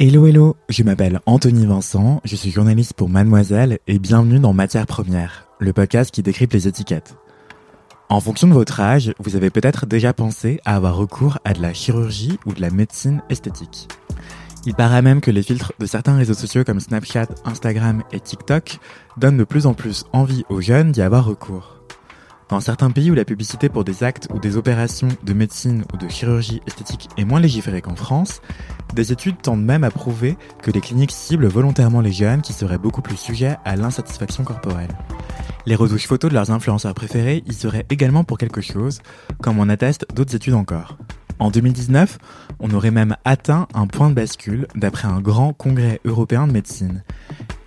Hello hello, je m'appelle Anthony Vincent, je suis journaliste pour Mademoiselle et bienvenue dans Matière Première, le podcast qui décrypte les étiquettes. En fonction de votre âge, vous avez peut-être déjà pensé à avoir recours à de la chirurgie ou de la médecine esthétique. Il paraît même que les filtres de certains réseaux sociaux comme Snapchat, Instagram et TikTok donnent de plus en plus envie aux jeunes d'y avoir recours. Dans certains pays où la publicité pour des actes ou des opérations de médecine ou de chirurgie esthétique est moins légiférée qu'en France, des études tendent même à prouver que les cliniques ciblent volontairement les jeunes qui seraient beaucoup plus sujets à l'insatisfaction corporelle. Les retouches photos de leurs influenceurs préférés y seraient également pour quelque chose, comme en attestent d'autres études encore. En 2019, on aurait même atteint un point de bascule d'après un grand congrès européen de médecine.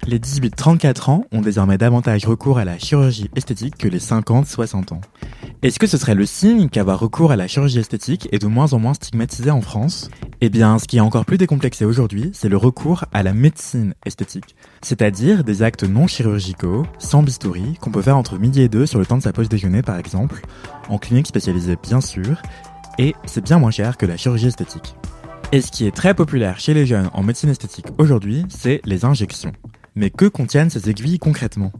Les 18-34 ans ont désormais davantage recours à la chirurgie esthétique que les 50-60 ans. Est-ce que ce serait le signe qu'avoir recours à la chirurgie esthétique est de moins en moins stigmatisé en France? Eh bien, ce qui est encore plus décomplexé aujourd'hui, c'est le recours à la médecine esthétique. C'est-à-dire des actes non chirurgicaux, sans bistouri, qu'on peut faire entre midi et deux sur le temps de sa pause déjeuner par exemple, en clinique spécialisée bien sûr, et c'est bien moins cher que la chirurgie esthétique. Et ce qui est très populaire chez les jeunes en médecine esthétique aujourd'hui, c'est les injections. Mais que contiennent ces aiguilles concrètement?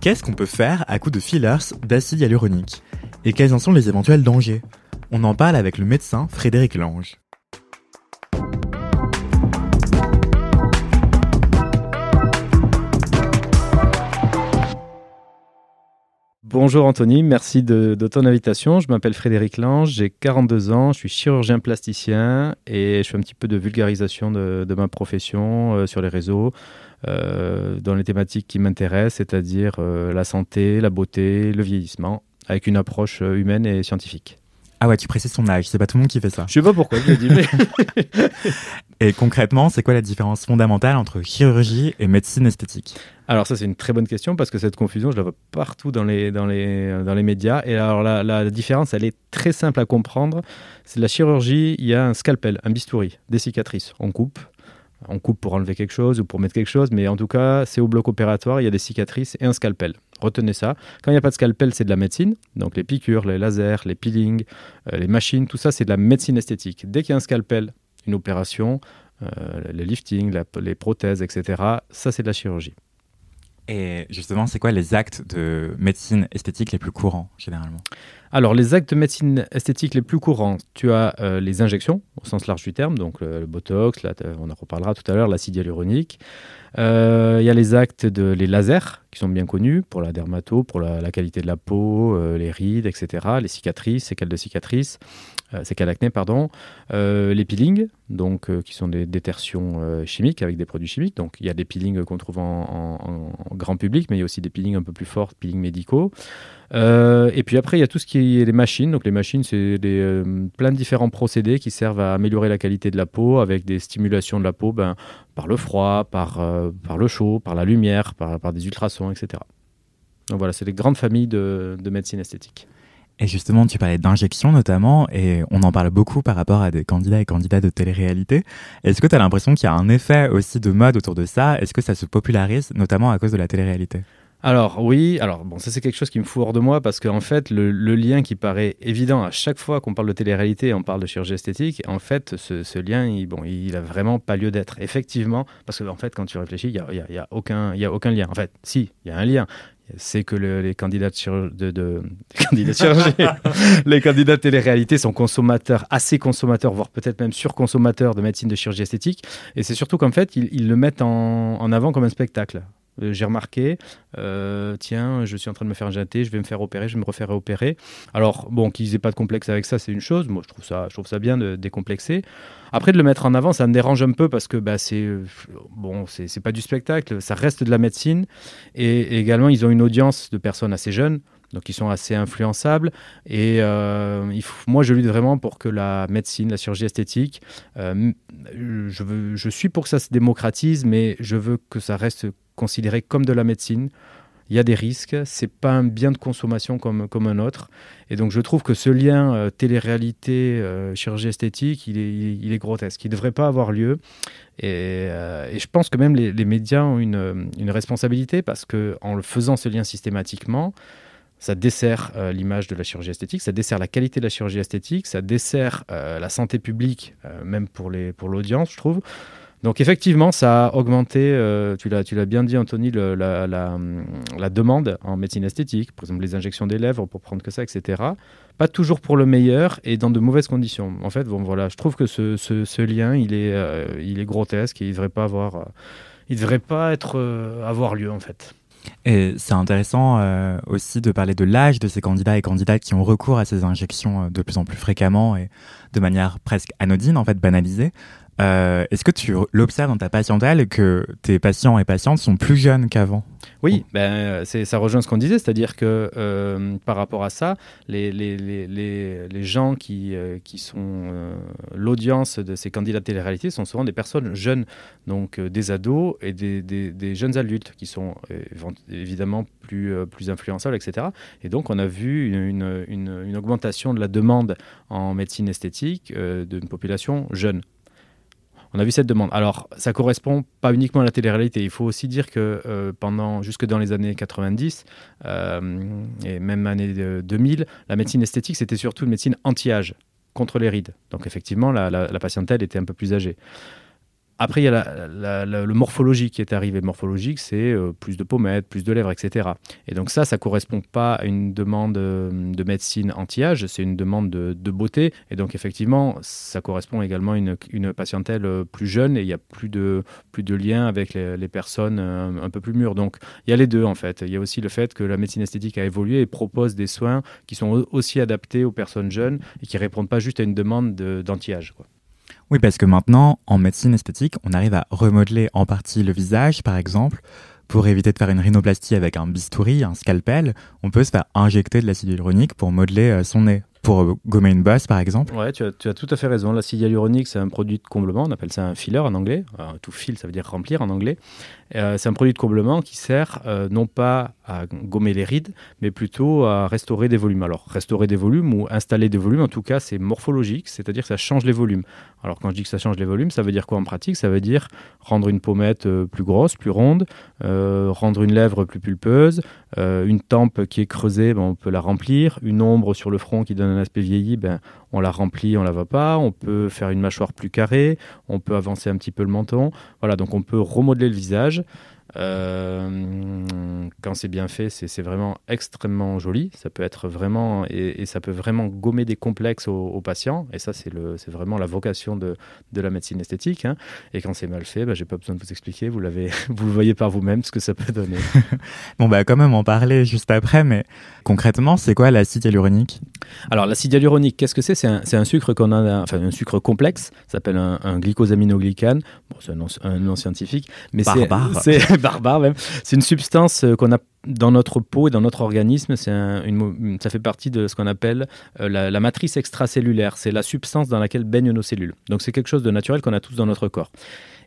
Qu'est-ce qu'on peut faire à coup de fillers d'acide hyaluronique? Et quels en sont les éventuels dangers? On en parle avec le médecin Frédéric Lange. Bonjour Anthony, merci de, ton invitation. Je m'appelle Frédéric Lange, j'ai 42 ans, je suis chirurgien plasticien et je fais un petit peu de vulgarisation de, ma profession euh, sur les réseaux euh, dans les thématiques qui m'intéressent, c'est-à-dire euh, la santé, la beauté, le vieillissement, avec une approche humaine et scientifique. Ah ouais, tu précises son âge, c'est pas tout le monde qui fait ça. Je sais pas pourquoi je l'ai dit. et concrètement, c'est quoi la différence fondamentale entre chirurgie et médecine esthétique? Alors ça, c'est une très bonne question parce que cette confusion, je la vois partout dans les, dans les, dans les médias. Et alors la, différence, elle est très simple à comprendre. C'est la chirurgie, il y a un scalpel, un bistouri, des cicatrices. On coupe, on coupe pour enlever quelque chose ou pour mettre quelque chose, mais en tout cas, c'est au bloc opératoire, il y a des cicatrices et un scalpel. Retenez ça. Quand il n'y a pas de scalpel, c'est de la médecine. Donc les piqûres, les lasers, les peelings, euh, les machines, tout ça, c'est de la médecine esthétique. Dès qu'il y a un scalpel, une opération, euh, le lifting, les prothèses, etc., ça, c'est de la chirurgie. Et justement, c'est quoi les actes de médecine esthétique les plus courants, généralement? Alors, les actes de médecine esthétique les plus courants, tu as euh, les injections, au sens large du terme, donc le, botox, là, on en reparlera tout à l'heure, l'acide hyaluronique. Euh, il y a les actes de les lasers, qui sont bien connus pour la dermato, pour la, qualité de la peau, euh, les rides, etc., les cicatrices, séquelles de cicatrices, séquelles d'acné, pardon. les peelings, donc, qui sont des détertions chimiques avec des produits chimiques. Donc, il y a des peelings qu'on trouve en, en, grand public, mais il y a aussi des peelings un peu plus forts, peelings médicaux. Euh, et puis après, il y a tout ce qui est les machines. Donc les machines, c'est euh, plein de différents procédés qui servent à améliorer la qualité de la peau avec des stimulations de la peau ben, par le froid, par, euh, par le chaud, par la lumière, par, des ultrasons, etc. Donc voilà, c'est des grandes familles de, de médecine esthétique. Et justement, tu parlais d'injection notamment, et on en parle beaucoup par rapport à des candidats et candidates de télé-réalité. Est-ce que tu as l'impression qu'il y a un effet aussi de mode autour de ça? Est-ce que ça se popularise, notamment à cause de la télé-réalité? Alors oui, alors bon, ça c'est quelque chose qui me fout hors de moi parce qu'en fait le, lien qui paraît évident à chaque fois qu'on parle de télé-réalité et on parle de chirurgie esthétique, en fait ce, lien, il, bon, il a vraiment pas lieu d'être. Effectivement, parce qu'en en fait quand tu réfléchis, il y a, y, a, aucun, il y a aucun lien. En fait, si, il y a un lien. C'est que les candidats de, de, les candidats de télé-réalité sont consommateurs, assez consommateurs, voire peut-être même surconsommateurs de médecine de chirurgie esthétique. Et c'est surtout qu'en fait, ils, le mettent en, en avant comme un spectacle. Euh, j'ai remarqué, euh, tiens, je suis en train de me faire injecter, je vais me faire opérer, je vais me refaire opérer. Alors, bon, qu'ils aient pas de complexe avec ça, c'est une chose. Moi, je trouve ça, je trouve ça bien de décomplexer. Après, de le mettre en avant, ça me dérange un peu parce que bah, c'est bon, c'est pas du spectacle, ça reste de la médecine. Et, également, ils ont une audience de personnes assez jeunes. Donc ils sont assez influençables. Et euh, moi, je lutte vraiment pour que la médecine, la chirurgie esthétique, je, veux, je suis pour que ça se démocratise, mais je veux que ça reste considéré comme de la médecine. Il y a des risques, c'est pas un bien de consommation comme, comme un autre. Et donc je trouve que ce lien euh, télé-réalité, euh, chirurgie esthétique, il est, il est grotesque. Il ne devrait pas avoir lieu. Et, euh, et, je pense que même les, médias ont une, une, responsabilité parce qu'en le faisant ce lien systématiquement, ça dessert l'image de la chirurgie esthétique, ça dessert la qualité de la chirurgie esthétique, ça dessert la santé publique, même pour l'audience, pour je trouve. Donc effectivement, ça a augmenté, euh, tu l'as bien dit Anthony, la, demande en médecine esthétique, par exemple les injections des lèvres pour prendre que ça, etc. Pas toujours pour le meilleur et dans de mauvaises conditions. En fait, voilà, je trouve que ce, lien, il est, euh, il est grotesque et il devrait pas avoir, euh, il devrait pas être, avoir lieu en fait. Et c'est intéressant aussi de parler de l'âge de ces candidats et candidates qui ont recours à ces injections de plus en plus fréquemment et de manière presque anodine, en fait, banalisée. Euh, est-ce que tu l'observes dans ta patientèle que tes patients et patientes sont plus jeunes qu'avant Oui, ben, ça rejoint ce qu'on disait, c'est-à-dire que euh, par rapport à ça, les, les, les, les gens qui, euh, qui sont l'audience de ces candidats de télé-réalité sont souvent des personnes jeunes, donc des ados et des, des, des, jeunes adultes qui sont évidemment plus, plus influençables, etc. Et donc on a vu une, une, une augmentation de la demande en médecine esthétique d'une population jeune on a vu cette demande. Alors, ça correspond pas uniquement à la télé-réalité. Il faut aussi dire que euh, pendant, jusque dans les années 90 euh, et même années 2000, la médecine esthétique, c'était surtout une médecine anti-âge, contre les rides. Donc, effectivement, la, la, la patientèle était un peu plus âgée. Après, il y a le morphologique qui est arrivé. Morphologique, c'est euh, plus de pommettes, plus de lèvres, etc. Et donc ça, ça correspond pas à une demande euh, de médecine anti-âge, c'est une demande de, beauté. Et donc effectivement, ça correspond également à une, patientèle euh, plus jeune et il y a plus de, plus de lien avec les, personnes un, peu plus mûres. Donc il y a les deux en fait. Il y a aussi le fait que la médecine esthétique a évolué et propose des soins qui sont aussi adaptés aux personnes jeunes et qui répondent pas juste à une demande d'anti-âge. Oui, parce que maintenant, en médecine esthétique, on arrive à remodeler en partie le visage, par exemple. Pour éviter de faire une rhinoplastie avec un bistouri, un scalpel, on peut se faire injecter de l'acide hyaluronique pour modeler euh, son nez pour euh, gommer une bosse, par exemple Ouais, tu as, tout à fait raison. L'acide hyaluronique, c'est un produit de comblement. On appelle ça un filler en anglais. tout fil, ça veut dire remplir en anglais. Euh, c'est un produit de comblement qui sert euh, non pas à gommer les rides, mais plutôt à restaurer des volumes. Alors, restaurer des volumes ou installer des volumes, en tout cas, c'est morphologique, c'est-à-dire que ça change les volumes. Alors, quand je dis que ça change les volumes, ça veut dire quoi en pratique? Ça veut dire rendre une pommette plus grosse, plus ronde, rendre une lèvre plus pulpeuse, une tempe qui est creusée, ben, on peut la remplir, une ombre sur le front qui donne un aspect vieilli, ben, on la remplit, on la voit pas. On peut faire une mâchoire plus carrée, on peut avancer un petit peu le menton. Voilà, donc on peut remodeler le visage. Euh, quand c'est bien fait, c'est vraiment extrêmement joli. Ça peut être vraiment et, ça peut vraiment gommer des complexes aux, patients. Et ça, c'est vraiment la vocation de, de la médecine esthétique. Hein. Et quand c'est mal fait, bah, j'ai pas besoin de vous expliquer. Vous l'avez, vous le voyez par vous-même ce que ça peut donner. bon, bah quand même en parler juste après. Mais concrètement, c'est quoi l'acide hyaluronique? Alors l'acide hyaluronique, qu'est-ce que c'est? C'est un, sucre qu'on a, enfin un sucre complexe. Ça s'appelle un, un glycosaminoglycane. Bon, c'est un, nom scientifique, mais c'est barbare même. C'est une substance euh, qu'on a dans notre peau et dans notre organisme. C'est une, ça fait partie de ce qu'on appelle euh, la, matrice extracellulaire. C'est la substance dans laquelle baignent nos cellules. Donc c'est quelque chose de naturel qu'on a tous dans notre corps.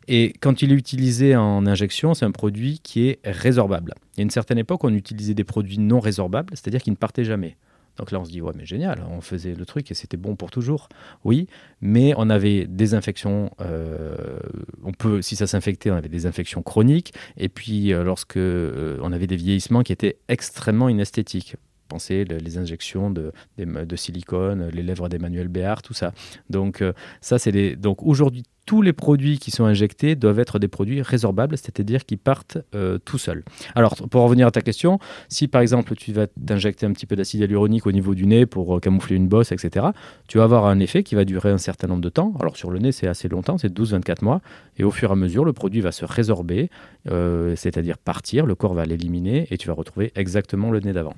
Et quand il est utilisé en injection, c'est un produit qui est résorbable. Il y a une certaine époque, on utilisait des produits non résorbables, c'est-à-dire qui ne partaient jamais. Donc là, on se dit, ouais, mais génial, on faisait le truc et c'était bon pour toujours. Oui, mais on avait des infections, euh, on peut, si ça s'infectait, on avait des infections chroniques. Et puis, euh, lorsque euh, on avait des vieillissements qui étaient extrêmement inesthétiques. Pensez les injections de, de, silicone, les lèvres d'Emmanuel Béard, tout ça. Donc, ça, c'est les. Donc, aujourd'hui, tous les produits qui sont injectés doivent être des produits résorbables, c'est-à-dire qui partent euh, tout seuls. Alors, pour revenir à ta question, si par exemple tu vas t'injecter un petit peu d'acide hyaluronique au niveau du nez pour euh, camoufler une bosse, etc., tu vas avoir un effet qui va durer un certain nombre de temps. Alors, sur le nez, c'est assez longtemps, c'est 12-24 mois. Et au fur et à mesure, le produit va se résorber, euh, c'est-à-dire partir, le corps va l'éliminer et tu vas retrouver exactement le nez d'avant.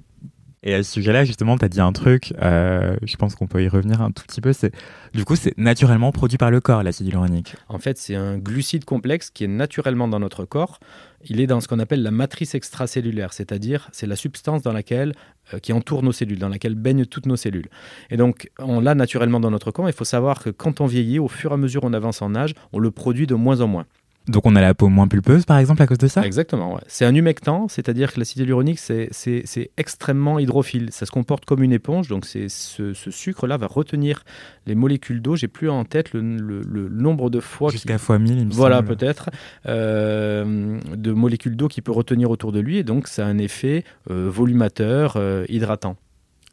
Et à ce sujet-là, justement, tu as dit un truc, euh, je pense qu'on peut y revenir un tout petit peu, c'est du coup, c'est naturellement produit par le corps, l'acide hyaluronique. En fait, c'est un glucide complexe qui est naturellement dans notre corps. Il est dans ce qu'on appelle la matrice extracellulaire, c'est-à-dire c'est la substance dans laquelle, euh, qui entoure nos cellules, dans laquelle baignent toutes nos cellules. Et donc, on l'a naturellement dans notre corps. Il faut savoir que quand on vieillit, au fur et à mesure on avance en âge, on le produit de moins en moins. Donc on a la peau moins pulpeuse par exemple à cause de ça? Exactement, c'est un humectant, c'est-à-dire que l'acide hyaluronique c'est extrêmement hydrophile, ça se comporte comme une éponge, donc ce, ce sucre-là va retenir les molécules d'eau, j'ai plus en tête le, nombre de fois... Jusqu'à fois 1000 il me Voilà peut-être, euh, de molécules d'eau qui peut retenir autour de lui, et donc ça a un effet euh, volumateur, euh, hydratant.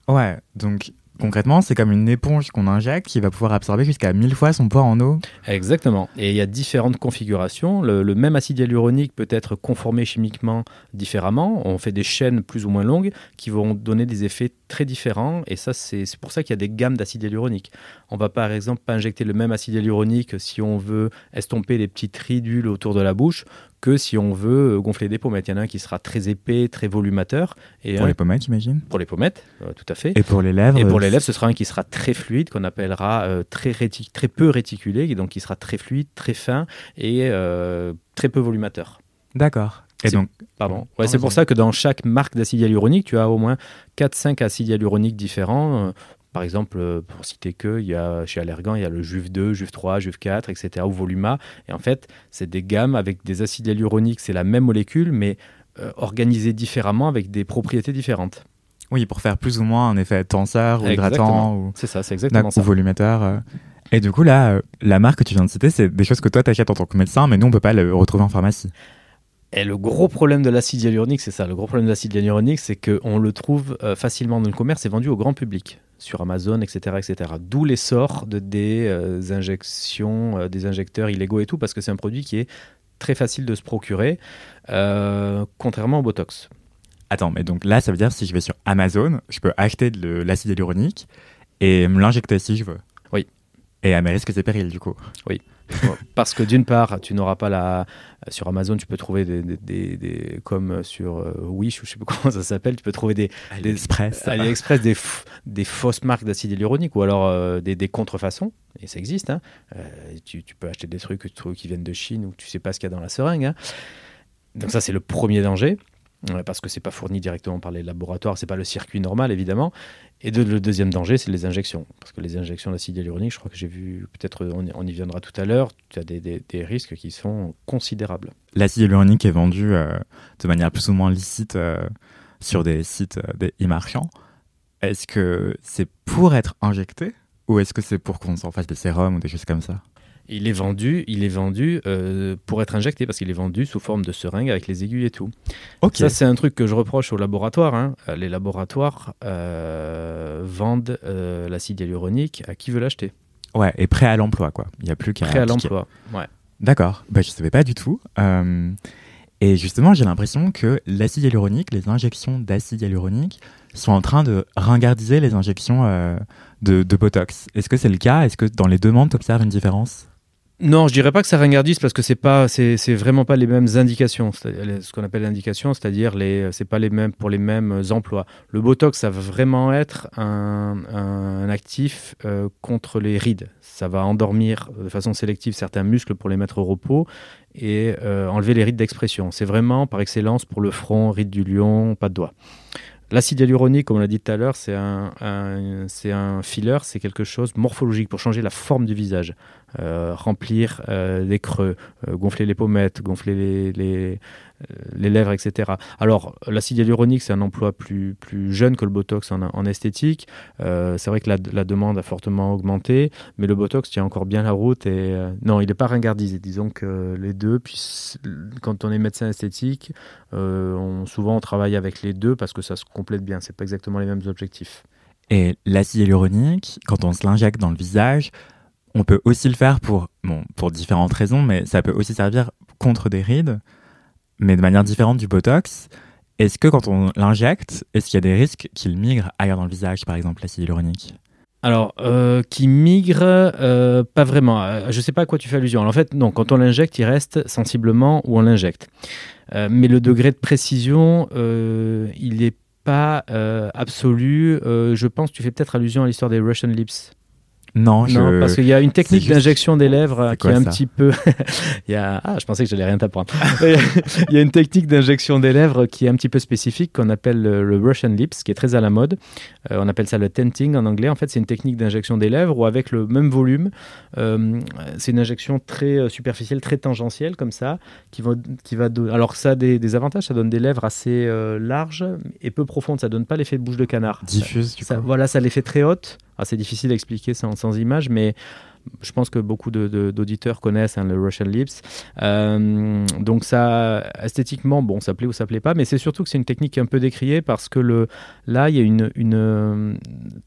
Ouais, donc concrètement, c'est comme une éponge qu'on injecte qui va pouvoir absorber jusqu'à 1000 fois son poids en eau. Exactement. Et il y a différentes configurations. Le, même acide hyaluronique peut être conformé chimiquement différemment. On fait des chaînes plus ou moins longues qui vont donner des effets très différents. Et ça, c'est pour ça qu'il y a des gammes d'acide hyaluronique. On va par exemple pas injecter le même acide hyaluronique si on veut estomper les petites ridules autour de la bouche que si on veut euh, gonfler des pommettes. Il y en a un qui sera très épais, très volumateur. Et pour les pommettes, j'imagine Pour les pommettes, euh, tout à fait. Et pour les lèvres Et pour les lèvres, ce sera un qui sera très fluide, qu'on appellera euh, très, très peu réticulé, donc qui sera très fluide, très fin et très peu volumateur. D'accord. Et donc, pardon. Ouais, c'est pour ça que dans chaque marque d'acide hyaluronique, tu as au moins 4-5 acides hyaluroniques différents. Par exemple, euh, pour citer que, il y a, chez Allergan, il y a le JUV 2, JUV 3, JUV 4, etc., ou Voluma. Et en fait, c'est des gammes avec des acides hyaluroniques, c'est la même molécule, mais euh, organisée différemment avec des propriétés différentes. Oui, pour faire plus ou moins un effet tenseur ou hydratant. Ou... C'est ça, c'est exactement ça. Ou volumateur. Euh. Et du coup, là, la marque que tu viens de citer, c'est des choses que toi, tu achètes en tant que médecin, mais nous, on peut pas le retrouver en pharmacie. Et le gros problème de l'acide hyaluronique, c'est ça. Le gros problème de l'acide hyaluronique, c'est qu'on le trouve facilement dans le commerce et vendu au grand public sur Amazon, etc. etc. D'où l'essor de des euh, injections, euh, des injecteurs illégaux et tout, parce que c'est un produit qui est très facile de se procurer, euh, contrairement au Botox. Attends, mais donc là, ça veut dire si je vais sur Amazon, je peux acheter de l'acide hyaluronique et me l'injecter si je veux. Oui. Et à mes risques et périls, du coup? Oui. Parce que d'une part, tu n'auras pas la. Sur Amazon, tu peux trouver des. des, des, comme sur euh, Wish, ou je sais pas comment ça s'appelle, tu peux trouver des. AliExpress. Des, AliExpress, des, des fausses marques d'acide hyaluronique ou alors euh, des, des, contrefaçons. Et ça existe. Hein. Euh, tu, tu, peux acheter des trucs qui viennent de Chine ou tu sais pas ce qu'il y a dans la seringue. Hein. Donc, ça, c'est le premier danger parce que c'est pas fourni directement par les laboratoires, c'est pas le circuit normal évidemment. Et le deuxième danger, c'est les injections, parce que les injections d'acide hyaluronique, je crois que j'ai vu, peut-être on, y viendra tout à l'heure, tu as des, risques qui sont considérables. L'acide hyaluronique est vendu euh, de manière plus ou moins licite euh, sur des sites euh, des e-marchands. Est-ce que c'est pour être injecté ou est-ce que c'est pour qu'on s'en fasse des sérums ou des choses comme ça? Il est vendu, il est vendu euh, pour être injecté parce qu'il est vendu sous forme de seringue avec les aiguilles et tout. Ça, c'est un truc que je reproche aux laboratoires. Hein. Euh, les laboratoires euh, vendent l'acide hyaluronique à qui veut l'acheter. Ouais, et prêt à l'emploi, quoi. Il n'y a plus qu'à. Prêt à l'emploi, ouais. D'accord. Bah, je ne savais pas du tout. et justement, j'ai l'impression que l'acide hyaluronique, les injections d'acide hyaluronique, sont en train de ringardiser les injections de, de Botox. Est-ce que c'est le cas? Est-ce que dans les demandes, tu observes une différence? Non, je dirais pas que ça ringardise parce que c'est pas, c'est, vraiment pas les mêmes indications. Ce qu'on appelle l'indication, c'est-à-dire les, c'est pas les mêmes pour les mêmes emplois. Le Botox, ça va vraiment être un, actif euh, contre les rides. Ça va endormir de façon sélective certains muscles pour les mettre au repos et euh, enlever les rides d'expression. C'est vraiment par excellence pour le front, rides du lion, pas de doigts. L'acide hyaluronique, comme on l'a dit tout à l'heure, c'est un, c'est un filler, c'est quelque chose morphologique pour changer la forme du visage. Euh, remplir euh, les creux, euh, gonfler les pommettes, gonfler les, les, lèvres, etc. Alors, l'acide hyaluronique, c'est un emploi plus, plus jeune que le Botox en, esthétique. c'est vrai que la, la, demande a fortement augmenté, mais le Botox tient encore bien la route. Et non, il n'est pas ringardisé. Disons que les deux, puis quand on est médecin esthétique, souvent on travaille avec les deux parce que ça se complète bien. C'est pas exactement les mêmes objectifs. Et l'acide hyaluronique, quand on se l'injecte dans le visage, on peut aussi le faire pour, différentes raisons, mais ça peut aussi servir contre des rides, mais de manière différente du Botox. Est-ce que quand on l'injecte, est-ce qu'il y a des risques qu'il migre ailleurs dans le visage, par exemple l'acide hyaluronique? Alors, euh, qui migre, euh, pas vraiment. Euh, je ne sais pas à quoi tu fais allusion. en fait, non, quand on l'injecte, il reste sensiblement où on l'injecte. mais le degré de précision, il n'est pas absolu. je pense que tu fais peut-être allusion à l'histoire des Russian Lips. Non, non parce qu'il y a une technique d'injection des lèvres qui est un petit peu. il y a... Ah, je pensais que j'allais rien t'apprendre. il y a une technique d'injection des lèvres qui est un petit peu spécifique qu'on appelle le Russian Lips, qui est très à la mode. Euh, on appelle ça le tenting en anglais. En fait, c'est une technique d'injection des lèvres où avec le même volume, euh, c'est une injection très euh, superficielle, très tangentielle comme ça, qui va, qui va alors ça a des, avantages, ça donne des lèvres assez larges et peu profondes. Ça donne pas l'effet de bouche de canard. Diffuse, ça, Voilà, ça l'effet très haute. C'est difficile à expliquer sans, sans image, mais Je pense que beaucoup d'auditeurs connaissent hein, le Russian Lips. Euh, donc ça, esthétiquement, bon, ça plaît ou ça plaît pas, mais c'est surtout que c'est une technique un peu décriée parce que là, il y a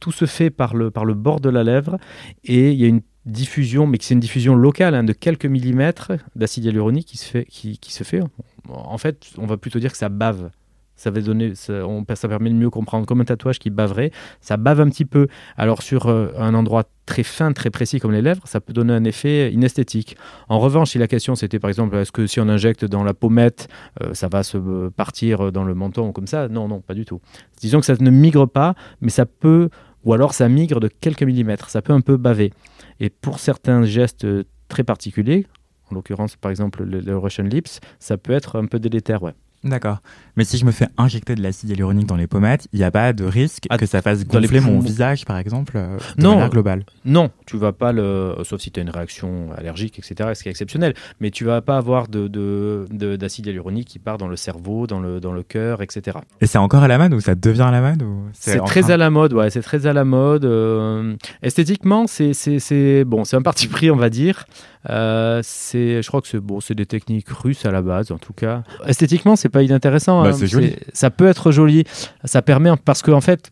tout se fait par le, bord de la lèvre et il y a une diffusion, mais c'est une diffusion locale hein, de quelques millimètres d'acide hyaluronique qui se fait. En fait, on va plutôt dire que ça bave. Ça, va donner, ça, permet de mieux comprendre. Comme un tatouage qui baverait, ça bave un petit peu. Alors sur euh, un endroit très fin, très précis comme les lèvres, ça peut donner un effet inesthétique. En revanche, si la question c'était par exemple, est-ce que si on injecte dans la pommette, euh, ça va se partir dans le menton comme ça? Non, non, pas du tout. Disons que ça ne migre pas, mais ça peut, ou alors ça migre de quelques millimètres. Ça peut un peu baver. Et pour certains gestes très particuliers, en l'occurrence par exemple le, le, Russian Lips, ça peut être un peu délétère, ouais. D'accord. Mais si je me fais injecter de l'acide hyaluronique dans les pommettes, il n'y a pas de risque ah, que ça fasse gonfler mon visage, par exemple, euh, de non, manière globale Non, tu vas pas le. Sauf si tu as une réaction allergique, etc., ce qui est exceptionnel. Mais tu vas pas avoir d'acide de, de, hyaluronique qui part dans le cerveau, dans le, dans le cœur, etc. Et c'est encore à la mode ou ça devient à la mode C'est très à la mode, ouais, c'est très à la mode. Euh, esthétiquement, c'est bon, un parti pris, on va dire. Euh, c'est, je crois que c'est bon, c'est des techniques russes à la base, en tout cas. Esthétiquement, c'est pas inintéressant. Bah, hein. joli. Ça peut être joli. Ça permet parce qu'en en fait,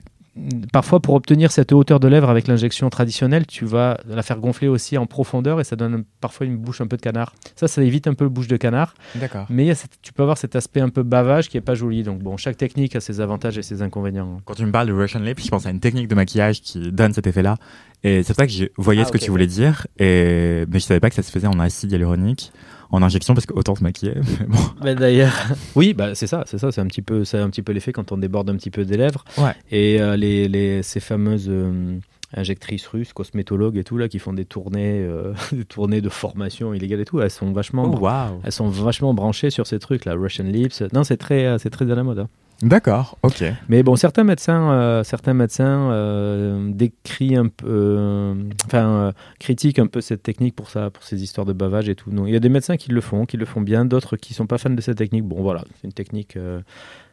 parfois pour obtenir cette hauteur de lèvre avec l'injection traditionnelle, tu vas la faire gonfler aussi en profondeur et ça donne parfois une bouche un peu de canard. Ça, ça évite un peu le bouche de canard. D'accord. Mais tu peux avoir cet aspect un peu bavage qui est pas joli. Donc bon, chaque technique a ses avantages et ses inconvénients. Quand tu me parles de Russian Lip, je pense à une technique de maquillage qui donne cet effet-là. Et c'est pour ça que je voyais ah, ce que tu voulais dire, et... mais je savais pas que ça se faisait en acide hyaluronique en injection parce qu'autant se maquiller. Mais d'ailleurs, oui, bah c'est ça, c'est ça, c'est un petit peu, c'est un petit peu l'effet quand on déborde un petit peu des lèvres. Ouais. Et euh, les, les, ces fameuses euh, injectrices russes, cosmétologues et tout là, qui font des tournées, euh, des tournées de formation illégale et tout, elles sont vachement, oh, wow. elles sont vachement branchées sur ces trucs là, Russian Lips. Non, c'est très, c'est très à la mode. Hein. D'accord, ok. Mais bon, certains médecins, euh, certains médecins euh, décrivent un peu, euh, enfin, critiquent un peu cette technique pour ça, pour ces histoires de bavage et tout. Non, il y a des médecins qui le font, qui le font bien, d'autres qui sont pas fans de cette technique. Bon, voilà, c'est une technique.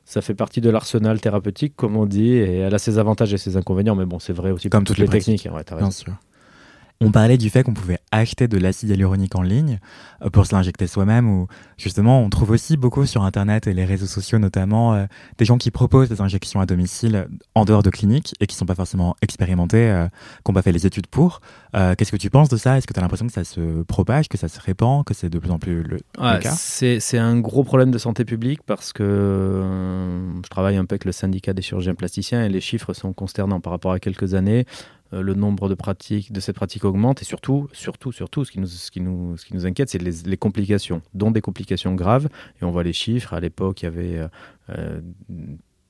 ça fait partie de l'arsenal thérapeutique, comme on dit, et elle a ses avantages et ses inconvénients. Mais bon, c'est vrai aussi comme toutes les, techniques. Ouais, bien sûr. On parlait du fait qu'on pouvait acheter de l'acide hyaluronique en ligne euh, pour se l'injecter soi-même ou justement on trouve aussi beaucoup sur internet et les réseaux sociaux notamment euh, des gens qui proposent des injections à domicile en dehors de cliniques et qui sont pas forcément expérimentés, euh, qui n'ont pas fait les études pour. Qu'est-ce que tu penses de ça? Est-ce que tu as l'impression que ça se propage, que ça se répand, que c'est de plus en plus le, ouais, cas? C'est un gros problème de santé publique parce que je travaille un peu avec le syndicat des chirurgiens plasticiens et les chiffres sont consternants par rapport à quelques années. Euh, le nombre de pratiques, de ces pratiques augmente et surtout, surtout, surtout, ce qui nous, ce qui nous, ce qui nous inquiète, c'est les, complications, dont des complications graves. Et on voit les chiffres. À l'époque, il y avait euh, euh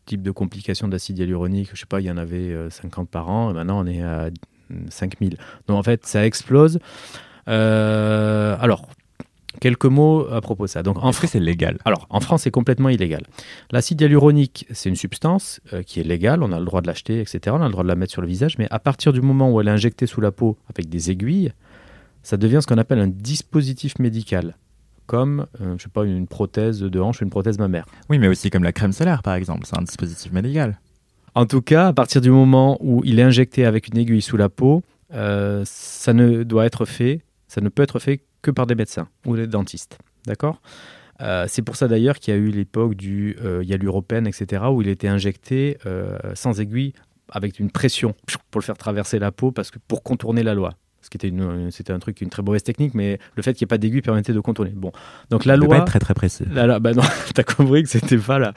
type de complications d'acide hyaluronique, je sais pas, il y en avait 50 par an. Et maintenant, on est à 5000. Donc en fait, ça explose. Euh, alors, Quelques mots à propos de ça. Donc, en France, c'est légal Alors, en France, c'est complètement illégal. L'acide hyaluronique, c'est une substance euh, qui est légale, on a le droit de l'acheter, etc. On a le droit de la mettre sur le visage, mais à partir du moment où elle est injectée sous la peau avec des aiguilles, ça devient ce qu'on appelle un dispositif médical comme, euh, je sais pas, une prothèse de hanche ou une prothèse mammaire. Oui, mais aussi comme la crème solaire, par exemple, c'est un dispositif médical. En tout cas, à partir du moment où il est injecté avec une aiguille sous la peau, euh, ça ne doit être fait, ça ne peut être fait que par des médecins ou des dentistes. D'accord? Euh, c'est pour ça d'ailleurs qu'il y a eu l'époque du euh, Yaluropène, etc., où il était injecté euh, sans aiguille avec une pression pour le faire traverser la peau parce que pour contourner la loi ce qui était une, c'était un truc, une très mauvaise technique, mais le fait qu'il n'y ait pas d'aiguille permettait de contourner. Bon, donc la loi. Pas être très très précis. La, bah non, t'as compris que c'était pas là.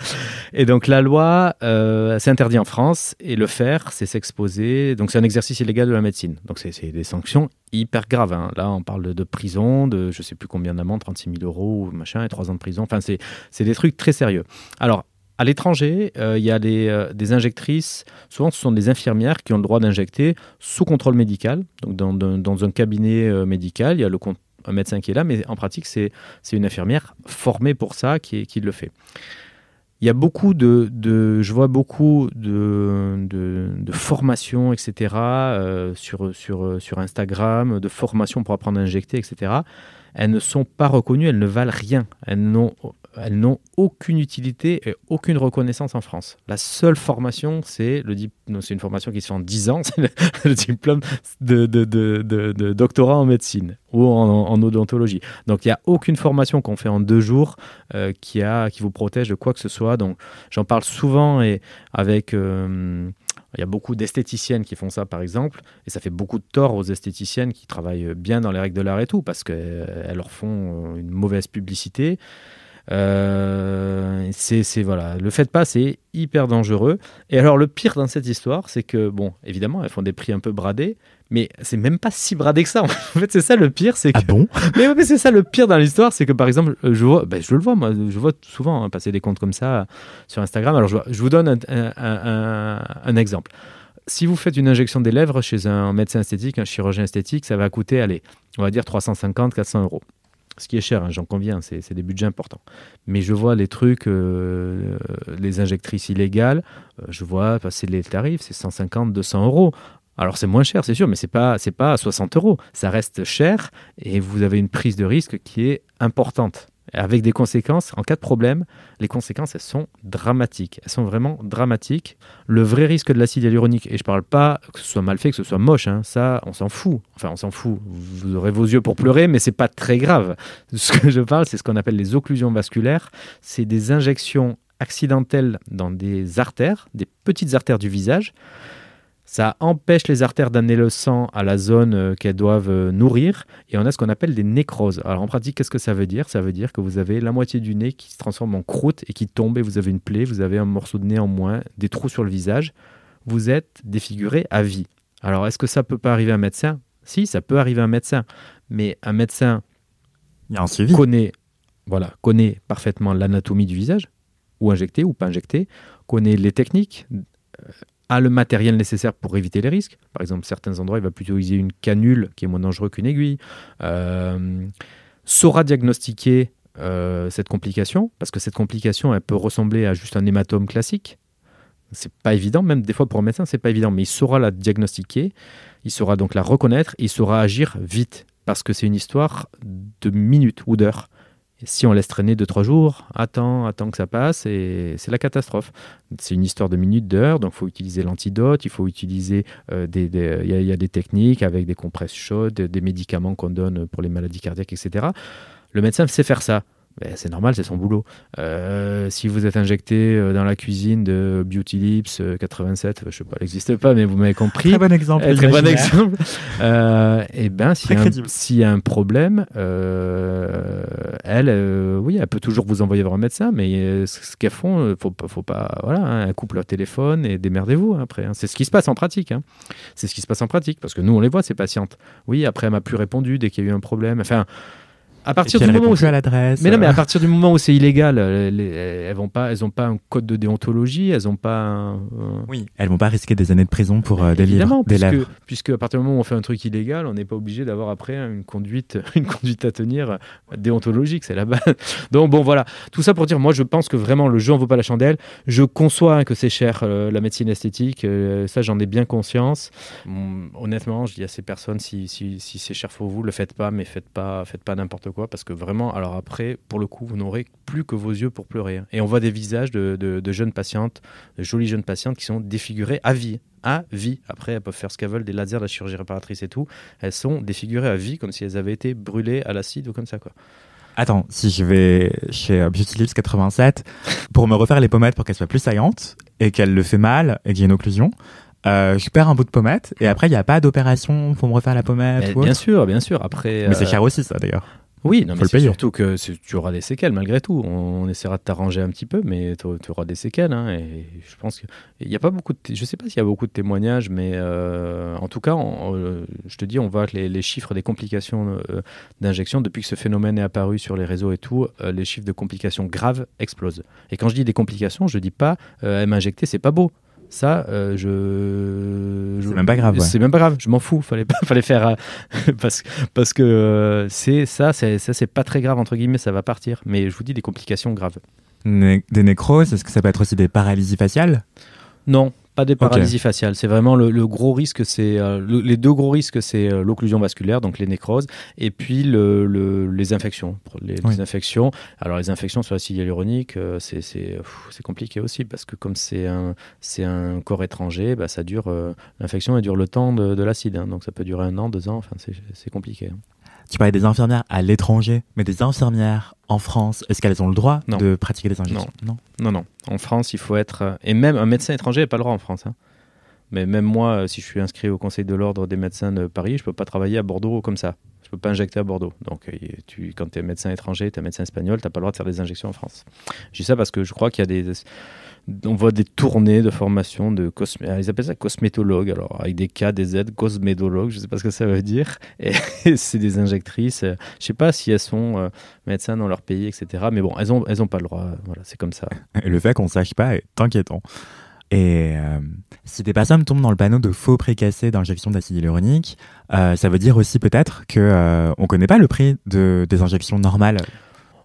Et donc la loi, euh, c'est interdit en France, et le faire, c'est s'exposer. Donc c'est un exercice illégal de la médecine. Donc c'est des sanctions hyper graves. Hein. Là, on parle de, prison, de je sais plus combien d'amende, 36 000 euros, machin, et 3 ans de prison. Enfin, c'est des trucs très sérieux. Alors, à l'étranger, euh, il y a euh, des, injectrices, souvent ce sont des infirmières qui ont le droit d'injecter sous contrôle médical. Donc dans, un cabinet euh, médical, il y a le, un médecin qui est là, mais en pratique, c'est une infirmière formée pour ça qui, qui le fait. Il y a beaucoup de, je vois beaucoup de, de, formations, etc., sur, sur, sur Instagram, de formations pour apprendre à injecter, etc. Elles ne sont pas reconnues, elles ne valent rien. Elles n'ont elles n'ont aucune utilité et aucune reconnaissance en France. La seule formation, c'est le une formation qui se fait en 10 ans, c'est le, diplôme de, doctorat en médecine ou en, odontologie. Donc il n'y a aucune formation qu'on fait en deux jours euh, qui, vous protège de quoi que ce soit. Donc j'en parle souvent et avec... Euh, il y a beaucoup d'esthéticiennes qui font ça, par exemple, et ça fait beaucoup de tort aux esthéticiennes qui travaillent bien dans les règles de l'art et tout, parce qu'elles leur font une mauvaise publicité. Euh, c'est voilà, le fait pas, c'est hyper dangereux. Et alors le pire dans cette histoire, c'est que bon, évidemment, elles font des prix un peu bradés, mais c'est même pas si bradé que ça. En fait, c'est ça le pire, c'est ah que. Ah bon? Mais, c'est ça le pire dans l'histoire, c'est que par exemple, je vois, ben, je le vois moi, je vois souvent hein, passer des comptes comme ça sur Instagram. Alors je, je vous donne un, un, un, exemple si vous faites une injection des lèvres chez un médecin esthétique, un chirurgien esthétique, ça va coûter, allez, on va dire 350, 400 euros ce qui est cher, hein, j'en conviens, c'est des budgets importants. Mais je vois les trucs, euh, les injectrices illégales, euh, je vois passer les tarifs, c'est 150, 200 euros. Alors c'est moins cher, c'est sûr, mais c'est pas pas 60 euros. Ça reste cher et vous avez une prise de risque qui est importante avec des conséquences. En cas de problème, les conséquences, elles sont dramatiques. Elles sont vraiment dramatiques. Le vrai risque de l'acide hyaluronique, et je ne parle pas que ce soit mal fait, que ce soit moche, hein, ça, on s'en fout. Enfin, on s'en fout. Vous aurez vos yeux pour pleurer, mais c'est pas très grave. Ce que je parle, c'est ce qu'on appelle les occlusions vasculaires. C'est des injections accidentelles dans des artères, des petites artères du visage. Ça empêche les artères d'amener le sang à la zone euh, qu'elles doivent euh, nourrir et on a ce qu'on appelle des nécroses. Alors en pratique, qu'est-ce que ça veut dire? Ça veut dire que vous avez la moitié du nez qui se transforme en croûte et qui tombe et vous avez une plaie, vous avez un morceau de nez en moins, des trous sur le visage. Vous êtes défiguré à vie. Alors est-ce que ça peut pas arriver à un médecin? Si, ça peut arriver à un médecin. Mais un médecin Il y a un suivi. connaît, voilà, connaît parfaitement l'anatomie du visage, ou injecté ou pas injecté, connaît les techniques a le matériel nécessaire pour éviter les risques. Par exemple, certains endroits, il va plutôt utiliser une canule qui est moins dangereux qu'une aiguille. Euh, saura diagnostiquer euh, cette complication, parce que cette complication, elle peut ressembler à juste un hématome classique. C'est pas évident, même des fois pour un médecin, c'est pas évident, mais il saura la diagnostiquer, il saura donc la reconnaître, il saura agir vite, parce que c'est une histoire de minutes ou d'heures si on laisse traîner 2-3 jours, attends, attends que ça passe, et c'est la catastrophe. C'est une histoire de minutes, d'heures, donc il faut utiliser l'antidote, il faut utiliser euh, des... Il y, a des techniques avec des compresses chaudes, des médicaments qu'on donne pour les maladies cardiaques, etc. Le médecin sait faire ça. Ben, c'est normal, c'est son boulot. Euh, si vous êtes injecté euh, dans la cuisine de Beauty Lips 87, euh, je sais pas, elle n'existe pas, mais vous m'avez compris. Très bon exemple. très bon exemple. et eh ben, s'il y, a un problème, elle, oui, elle peut toujours vous envoyer voir un médecin, mais ce qu'elles font, faut, faut pas, voilà, hein, elles coupent leur téléphone et démerdez-vous hein, après. Hein. C'est ce qui se passe en pratique. C'est ce qui se passe en pratique, parce que nous, on les voit ces patientes. Oui, après, elle m'a plus répondu dès qu'il y a eu un problème. Enfin à partir du moment où c'est l'adresse. Mais non, mais à partir du moment où c'est illégal, elles vont pas, elles ont pas un code de déontologie, elles ont pas. Un, Oui, elles vont pas risquer des années de prison pour euh, des livres, puisque, des puisque à partir du moment où on fait un truc illégal, on n'est pas obligé d'avoir après une conduite, une conduite à tenir euh, déontologique, c'est la base. Donc bon, voilà, tout ça pour dire, moi je pense que vraiment le jeu en vaut pas la chandelle. Je conçois que c'est cher euh, la médecine esthétique, ça j'en ai bien conscience. honnêtement, je dis à ces personnes, si, si, si c'est cher pour vous, le faites pas, mais faites pas, faites pas n'importe quoi, parce que vraiment, alors après, pour le coup, vous n'aurez plus que vos yeux pour pleurer. Hein. Et on voit des visages de, jeunes patientes, de jolies jeunes patientes qui sont défigurées à vie à vie. Après, elles peuvent faire ce qu'elles veulent, des lasers, de la chirurgie réparatrice et tout. Elles sont défigurées à vie, comme si elles avaient été brûlées à l'acide ou comme ça, quoi. Attends, si je vais chez euh, Beauty Lips 87 pour me refaire les pommettes pour qu'elles soient plus saillantes et qu'elles le fait mal et qu'il y ait une occlusion, euh, je perds un bout de pommette et après il n'y a pas d'opération pour me refaire la pommette. bien sûr, bien sûr. Après, mais c'est euh, cher aussi ça d'ailleurs. Oui, non, mais c'est surtout que tu auras des séquelles malgré tout. On, essaiera de t'arranger un petit peu, mais tu auras des séquelles. Hein, et je pense qu'il n'y a pas beaucoup de. Je sais pas s'il y a beaucoup de témoignages, mais euh, en tout cas, euh, je te dis, on voit que les, chiffres des complications euh, d'injection, depuis que ce phénomène est apparu sur les réseaux et tout, les chiffres de complications graves explosent. Et quand je dis des complications, je dis pas elle m'a injecté, c'est pas beau. Ça, euh, je, C'est même pas grave. C'est même pas grave. Je m'en fous. Fallait pas, fallait faire euh, parce parce que euh, c'est ça, c'est ça, c'est pas très grave entre guillemets. Ça va partir. Mais je vous dis des complications graves. des nécroses, est-ce que ça peut être aussi des paralysies faciales? Non, pas des paralysies faciales. C'est vraiment le, gros risque, c'est euh, les deux gros risques, c'est euh, l'occlusion vasculaire, donc les nécroses, et puis le, les infections. Les, infections. Alors les infections sur l'acide hyaluronique, euh, c'est compliqué aussi parce que comme c'est un c'est un corps étranger, bah, ça dure l'infection, elle dure le temps de, l'acide, hein. donc ça peut durer un an, deux ans. Enfin, c'est compliqué. Hein. Tu parlais des infirmières à l'étranger, mais des infirmières en France, est-ce qu'elles ont le droit de pratiquer des injections non. non. non, En France, il faut être. Euh, et même un médecin étranger n'a pas le droit en France. Hein. Mais même moi, euh, si je suis inscrit au Conseil de l'Ordre des médecins de Paris, je ne peux pas travailler à Bordeaux comme ça. Je ne peux pas injecter à Bordeaux. Donc, euh, tu, quand tu es médecin étranger, tu es médecin espagnol, tu n'as pas le droit de faire des injections en France. Je dis ça parce que je crois qu'il y a des on voit des tournées de formation de cosmé ils appellent ça cosmétologue alors avec des K des Z cosmétologue je sais pas ce que ça veut dire. Et c'est des injectrices je sais pas si elles sont euh, médecins dans leur pays etc mais bon elles ont elles ont pas le droit voilà c'est comme ça. Et le fait qu'on sache pas est inquiétant. Et euh, si des personnes tombent dans le panneau de faux précassés d'injection d'acide hyaluronique, euh, ça veut dire aussi peut-être qu'on ne on connaît pas le prix de, des injections normales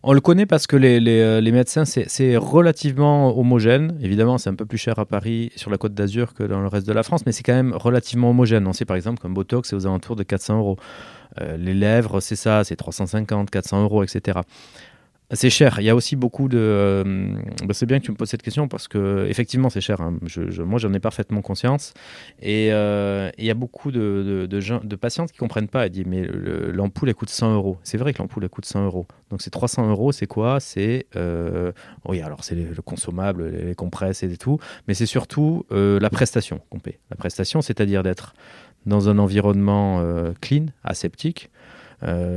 on le connaît parce que les, euh, médecins, c'est relativement homogène. Évidemment, c'est un peu plus cher à Paris, sur la côte d'Azur, que dans le reste de la France, mais c'est quand même relativement homogène. On sait par exemple qu'un Botox, c'est aux alentours de 400 euros. Euh, les lèvres, c'est ça, c'est 350, 400 euros, etc. C'est cher. Il y a aussi beaucoup de. Euh, bah, c'est bien que tu me poses cette question parce que effectivement c'est cher. Hein. Moi j'en ai parfaitement conscience. Et euh, il y a beaucoup de, de patientes qui comprennent pas. Elles disent mais l'ampoule elle coûte 100 euros. C'est vrai que l'ampoule elle coûte 100 euros. Donc c'est 300 euros. C'est quoi? C'est euh, oui alors c'est le consommable, les, compresses et tout. Mais c'est surtout la prestation qu'on paie. La prestation, c'est-à-dire d'être dans un environnement clean, aseptique.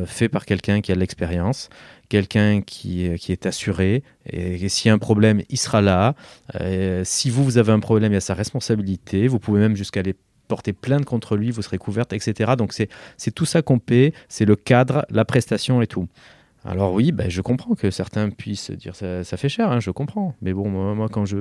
Fait par quelqu'un qui a de l'expérience, quelqu'un qui, qui, est assuré, et, s'il y a un problème, il sera là. Euh, si vous, vous avez un problème, il y a sa responsabilité. Vous pouvez même jusqu'à aller porter plainte contre lui, vous serez couverte, etc. Donc c'est tout ça qu'on paie, c'est le cadre, la prestation et tout. Alors oui, ben, je comprends que certains puissent dire ça, ça fait cher, hein, je comprends. Mais bon, moi, quand je,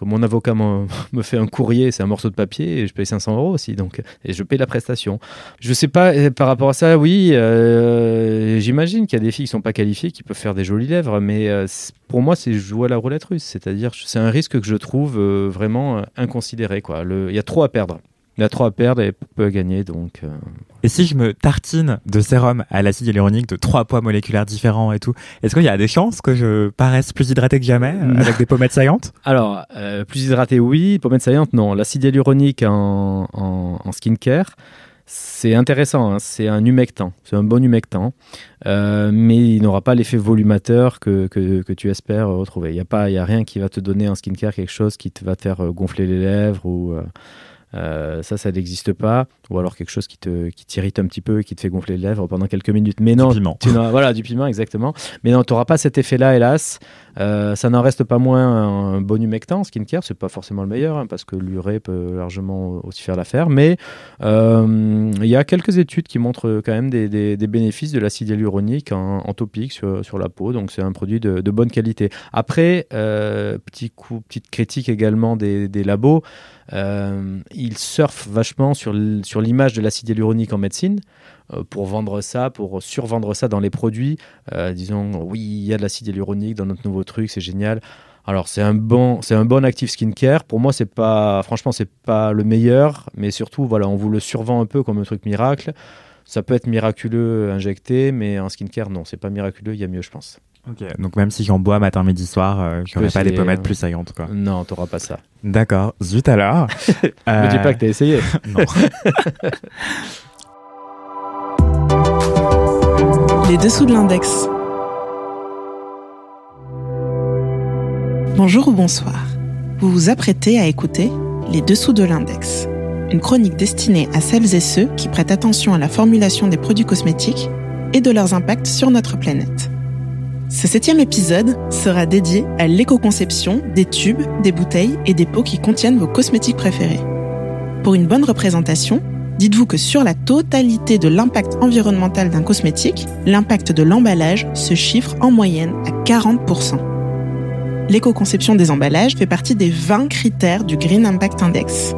mon avocat me fait un courrier, c'est un morceau de papier, et je paye 500 euros aussi, donc et je paye la prestation. Je sais pas par rapport à ça, oui, euh, j'imagine qu'il y a des filles qui sont pas qualifiées, qui peuvent faire des jolies lèvres, mais euh, pour moi, c'est jouer à la roulette russe, c'est-à-dire c'est un risque que je trouve euh, vraiment inconsidéré. Il y a trop à perdre. Il a trop à perdre et peu à gagner, donc. Euh. Et si je me tartine de sérum à l'acide hyaluronique de trois poids moléculaires différents et tout, est-ce qu'il y a des chances que je paraisse plus hydraté que jamais euh, avec des pommettes saillantes? Alors, euh, plus hydraté, oui. Pommettes saillantes, non. L'acide hyaluronique en, en, skincare, c'est intéressant. Hein. C'est un humectant. C'est un bon humectant. mais il n'aura pas l'effet volumateur que, que, que, tu espères retrouver. Il n'y a, pas, a rien qui va te donner en skincare quelque chose qui te va te faire gonfler les lèvres ou. Euh, ça, ça n'existe pas. Ou alors quelque chose qui te qui t'irrite un petit peu et qui te fait gonfler les lèvres pendant quelques minutes. Mais non, du piment. Tu voilà, du piment, exactement. Mais non, tu n'auras pas cet effet-là, hélas. Euh, ça n'en reste pas moins un bon humectant, skincare. C'est pas forcément le meilleur, hein, parce que l'urée peut largement aussi faire l'affaire. Mais euh, il y a quelques études qui montrent quand même des, bénéfices de l'acide hyaluronique en, topique sur, la peau. Donc c'est un produit de, bonne qualité. Après, petit coup, petite critique également des, des labos. Euh, ils surfent vachement sur l'image de l'acide hyaluronique en médecine euh, pour vendre ça, pour survendre ça dans les produits. Euh, disons, oui, il y a de l'acide hyaluronique dans notre nouveau truc, c'est génial. Alors c'est un bon, c'est un bon actif skincare. Pour moi, c'est pas, franchement, c'est pas le meilleur, mais surtout, voilà, on vous le survend un peu comme un truc miracle. Ça peut être miraculeux injecté, mais en skincare, non, c'est pas miraculeux. Il y a mieux, je pense. Ok, donc même si j'en bois matin, midi, soir, euh, je n'aurai pas les pommettes plus saillantes. Quoi. Non, t'auras pas ça. D'accord, zut alors. euh... Ne dis pas que t'as essayé. non. les dessous de l'index. Bonjour ou bonsoir. Vous vous apprêtez à écouter Les dessous de l'index, une chronique destinée à celles et ceux qui prêtent attention à la formulation des produits cosmétiques et de leurs impacts sur notre planète. Ce septième épisode sera dédié à l'éco-conception des tubes, des bouteilles et des pots qui contiennent vos cosmétiques préférés. Pour une bonne représentation, dites-vous que sur la totalité de l'impact environnemental d'un cosmétique, l'impact de l'emballage se chiffre en moyenne à 40%. L'éco-conception des emballages fait partie des 20 critères du Green Impact Index.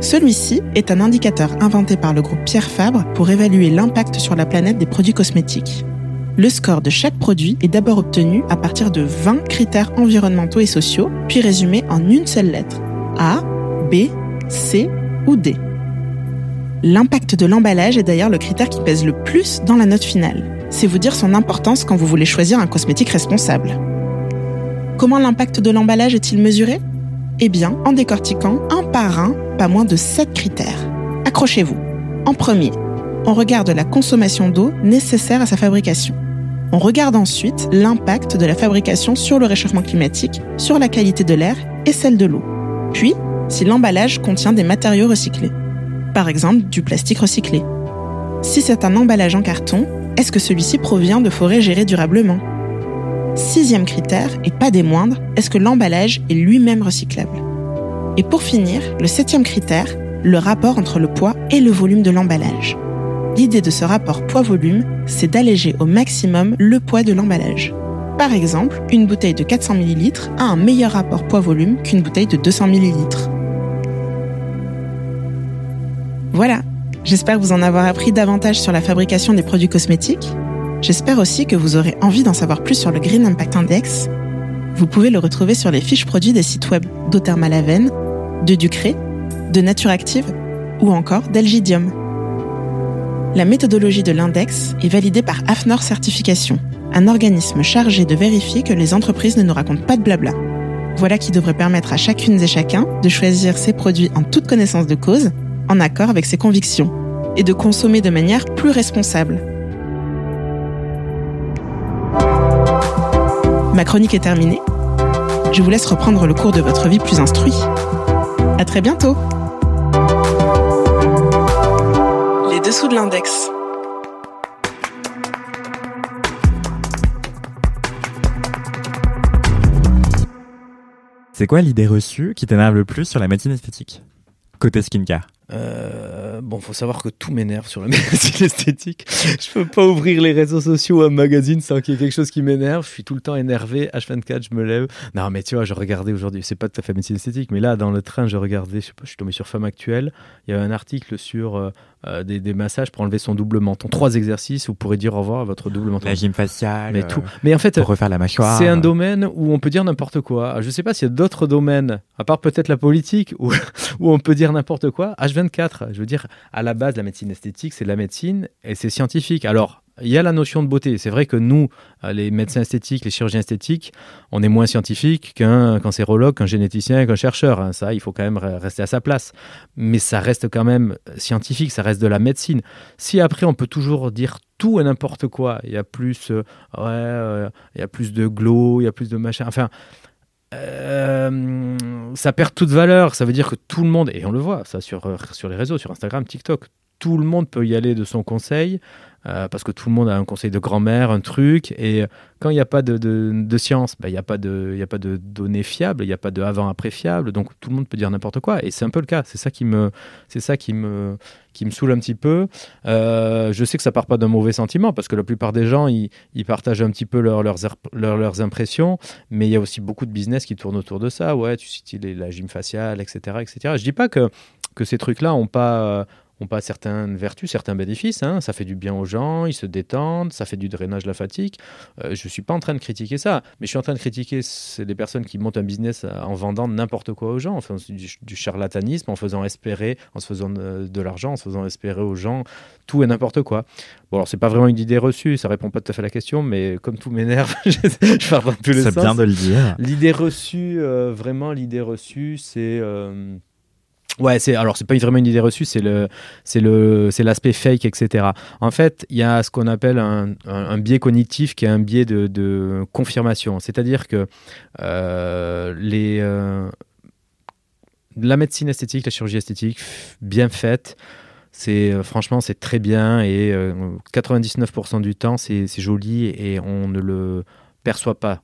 Celui-ci est un indicateur inventé par le groupe Pierre Fabre pour évaluer l'impact sur la planète des produits cosmétiques. Le score de chaque produit est d'abord obtenu à partir de 20 critères environnementaux et sociaux, puis résumé en une seule lettre, A, B, C ou D. L'impact de l'emballage est d'ailleurs le critère qui pèse le plus dans la note finale. C'est vous dire son importance quand vous voulez choisir un cosmétique responsable. Comment l'impact de l'emballage est-il mesuré? Eh bien, en décortiquant un par un, pas moins de 7 critères. Accrochez-vous. En premier, on regarde la consommation d'eau nécessaire à sa fabrication. On regarde ensuite l'impact de la fabrication sur le réchauffement climatique, sur la qualité de l'air et celle de l'eau. Puis, si l'emballage contient des matériaux recyclés. Par exemple, du plastique recyclé. Si c'est un emballage en carton, est-ce que celui-ci provient de forêts gérées durablement? Sixième critère, et pas des moindres, est-ce que l'emballage est lui-même recyclable? Et pour finir, le septième critère, le rapport entre le poids et le volume de l'emballage. L'idée de ce rapport poids-volume, c'est d'alléger au maximum le poids de l'emballage. Par exemple, une bouteille de 400 ml a un meilleur rapport poids-volume qu'une bouteille de 200 ml. Voilà, j'espère vous en avoir appris davantage sur la fabrication des produits cosmétiques. J'espère aussi que vous aurez envie d'en savoir plus sur le Green Impact Index. Vous pouvez le retrouver sur les fiches produits des sites web d'Othermalaven, de Ducré, de Nature Active ou encore d'Algidium. La méthodologie de l'index est validée par AFNOR Certification, un organisme chargé de vérifier que les entreprises ne nous racontent pas de blabla. Voilà qui devrait permettre à chacune et chacun de choisir ses produits en toute connaissance de cause, en accord avec ses convictions, et de consommer de manière plus responsable. Ma chronique est terminée. Je vous laisse reprendre le cours de votre vie plus instruit. À très bientôt! dessous de l'index. C'est quoi l'idée reçue qui t'énerve le plus sur la médecine esthétique? Côté skincare. Euh, bon, faut savoir que tout m'énerve sur la médecine esthétique. Je peux pas ouvrir les réseaux sociaux ou un magazine sans qu'il y ait quelque chose qui m'énerve. Je suis tout le temps énervé. H24, je me lève. Non, mais tu vois, je regardais aujourd'hui, c'est pas tout à fait médecine esthétique, mais là, dans le train, je regardais, je sais pas, je suis tombé sur Femme Actuelle. Il y avait un article sur euh, euh, des, massages pour enlever son double menton. Trois exercices, vous pourrez dire au revoir à votre double menton. La gym faciale. Mais tout. Mais en fait, pour refaire la mâchoire. C'est un domaine où on peut dire n'importe quoi. Je sais pas s'il y a d'autres domaines, à part peut-être la politique, où, où on peut dire n'importe quoi. H24, je veux dire, à la base, la médecine esthétique, c'est la médecine et c'est scientifique. Alors, il y a la notion de beauté. C'est vrai que nous, euh, les médecins esthétiques, les chirurgiens esthétiques, on est moins scientifique qu'un cancérologue, qu'un généticien, qu'un chercheur. Hein. Ça, il faut quand même rester à sa place. Mais ça reste quand même scientifique, ça reste de la médecine. Si après, on peut toujours dire tout et n'importe quoi, il y a plus, euh, ouais, euh, il y a plus de glow, il y a plus de machin. Enfin, ça perd toute valeur. Ça veut dire que tout le monde, et on le voit ça sur, sur les réseaux, sur Instagram, TikTok, tout le monde peut y aller de son conseil. Euh, parce que tout le monde a un conseil de grand-mère, un truc, et quand il n'y a pas de, science, bah, il n'y a, pas de, a pas de données fiables, il n'y a pas de avant-après fiable, donc tout le monde peut dire n'importe quoi, et c'est un peu le cas, c'est ça qui me, c'est ça qui me, qui me saoule un petit peu. Euh, je sais que ça part pas d'un mauvais sentiment, parce que la plupart des gens, ils, partagent un petit peu leurs, leurs impressions, mais il y a aussi beaucoup de business qui tournent autour de ça, ouais, tu cites la gym faciale, etc., etc. Je dis pas que, que ces trucs-là n'ont pas ont pas certaines vertus, certains bénéfices. Hein. Ça fait du bien aux gens, ils se détendent, ça fait du drainage de la fatigue. Euh, je ne suis pas en train de critiquer ça, mais je suis en train de critiquer les personnes qui montent un business en vendant n'importe quoi aux gens, en faisant du, charlatanisme, en faisant espérer, en se faisant de, l'argent, en se faisant espérer aux gens tout et n'importe quoi. Bon, alors c'est pas vraiment une idée reçue, ça répond pas tout à fait à la question, mais comme tout m'énerve, je parle dans tous les sens. C'est bien de le dire. L'idée reçue, euh, vraiment, l'idée reçue, c'est. Euh, Ouais, c'est alors c'est pas vraiment une idée reçue, c'est l'aspect fake, etc. En fait, il y a ce qu'on appelle un, biais cognitif qui est un biais de, confirmation, c'est-à-dire que euh, euh, la médecine esthétique, la chirurgie esthétique bien faite, c'est euh, franchement c'est très bien et 99% du temps c'est joli et on ne le perçoit pas.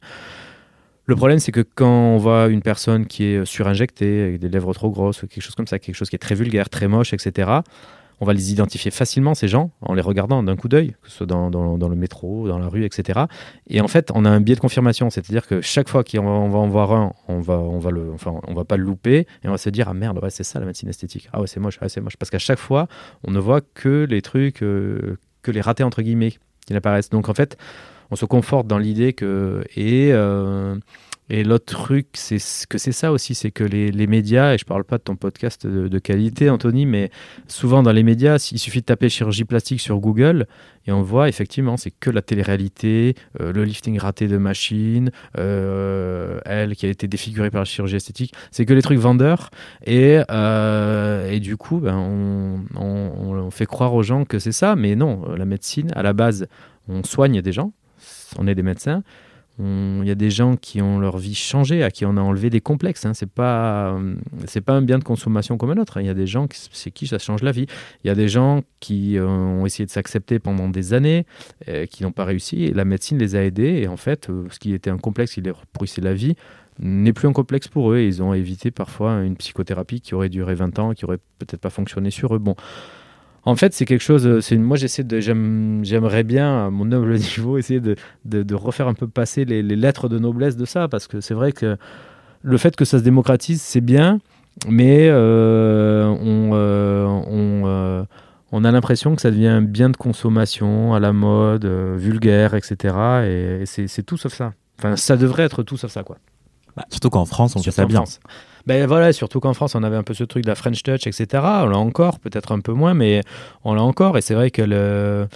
Le problème, c'est que quand on voit une personne qui est surinjectée, avec des lèvres trop grosses, quelque chose comme ça, quelque chose qui est très vulgaire, très moche, etc., on va les identifier facilement, ces gens, en les regardant d'un coup d'œil, que ce soit dans, le métro, dans la rue, etc. Et en fait, on a un biais de confirmation, c'est-à-dire que chaque fois qu'on va, en voir un, on va, va pas le louper et on va se dire ah merde, ouais, c'est ça la médecine esthétique. Ah ouais, c'est moche, c'est moche, parce qu'à chaque fois, on ne voit que les trucs, euh, que les ratés entre guillemets qui apparaissent. Donc en fait, on se conforte dans l'idée que et euh, Et l'autre truc, c'est que c'est ça aussi, c'est que les, les, médias, et je parle pas de ton podcast de, qualité, Anthony, mais souvent dans les médias, il suffit de taper chirurgie plastique sur Google et on voit effectivement, c'est que la télé-réalité, euh, le lifting raté de machine, euh, elle qui a été défigurée par la chirurgie esthétique, c'est que les trucs vendeurs. Et, euh, et du coup, ben, on fait croire aux gens que c'est ça, mais non, la médecine, à la base, on soigne des gens, on est des médecins. Il y a des gens qui ont leur vie changée, à qui on a enlevé des complexes. Hein. C'est pas c'est pas un bien de consommation comme un autre. Il y a des gens c'est qui ça change la vie. Il y a des gens qui euh, ont essayé de s'accepter pendant des années, euh, qui n'ont pas réussi. Et la médecine les a aidés. Et en fait, euh, ce qui était un complexe qui leur pourrissait la vie n'est plus un complexe pour eux. ils ont évité parfois une psychothérapie qui aurait duré 20 ans, qui aurait peut-être pas fonctionné sur eux. Bon. En fait, c'est quelque chose. Euh, c'est moi, j'essaie de, j'aimerais bien, à mon noble niveau, essayer de, de, refaire un peu passer les, lettres de noblesse de ça, parce que c'est vrai que le fait que ça se démocratise, c'est bien, mais euh, on, euh, on, on, a l'impression que ça devient un bien de consommation à la mode, vulgaire, etc. Et, c'est tout sauf ça. Enfin, ça devrait être tout sauf ça, quoi. Bah, surtout qu'en France, on fait ça bien. Ben voilà, surtout qu'en France, on avait un peu ce truc de la French Touch, etc. On l'a encore, peut-être un peu moins, mais on l'a encore. Et c'est vrai que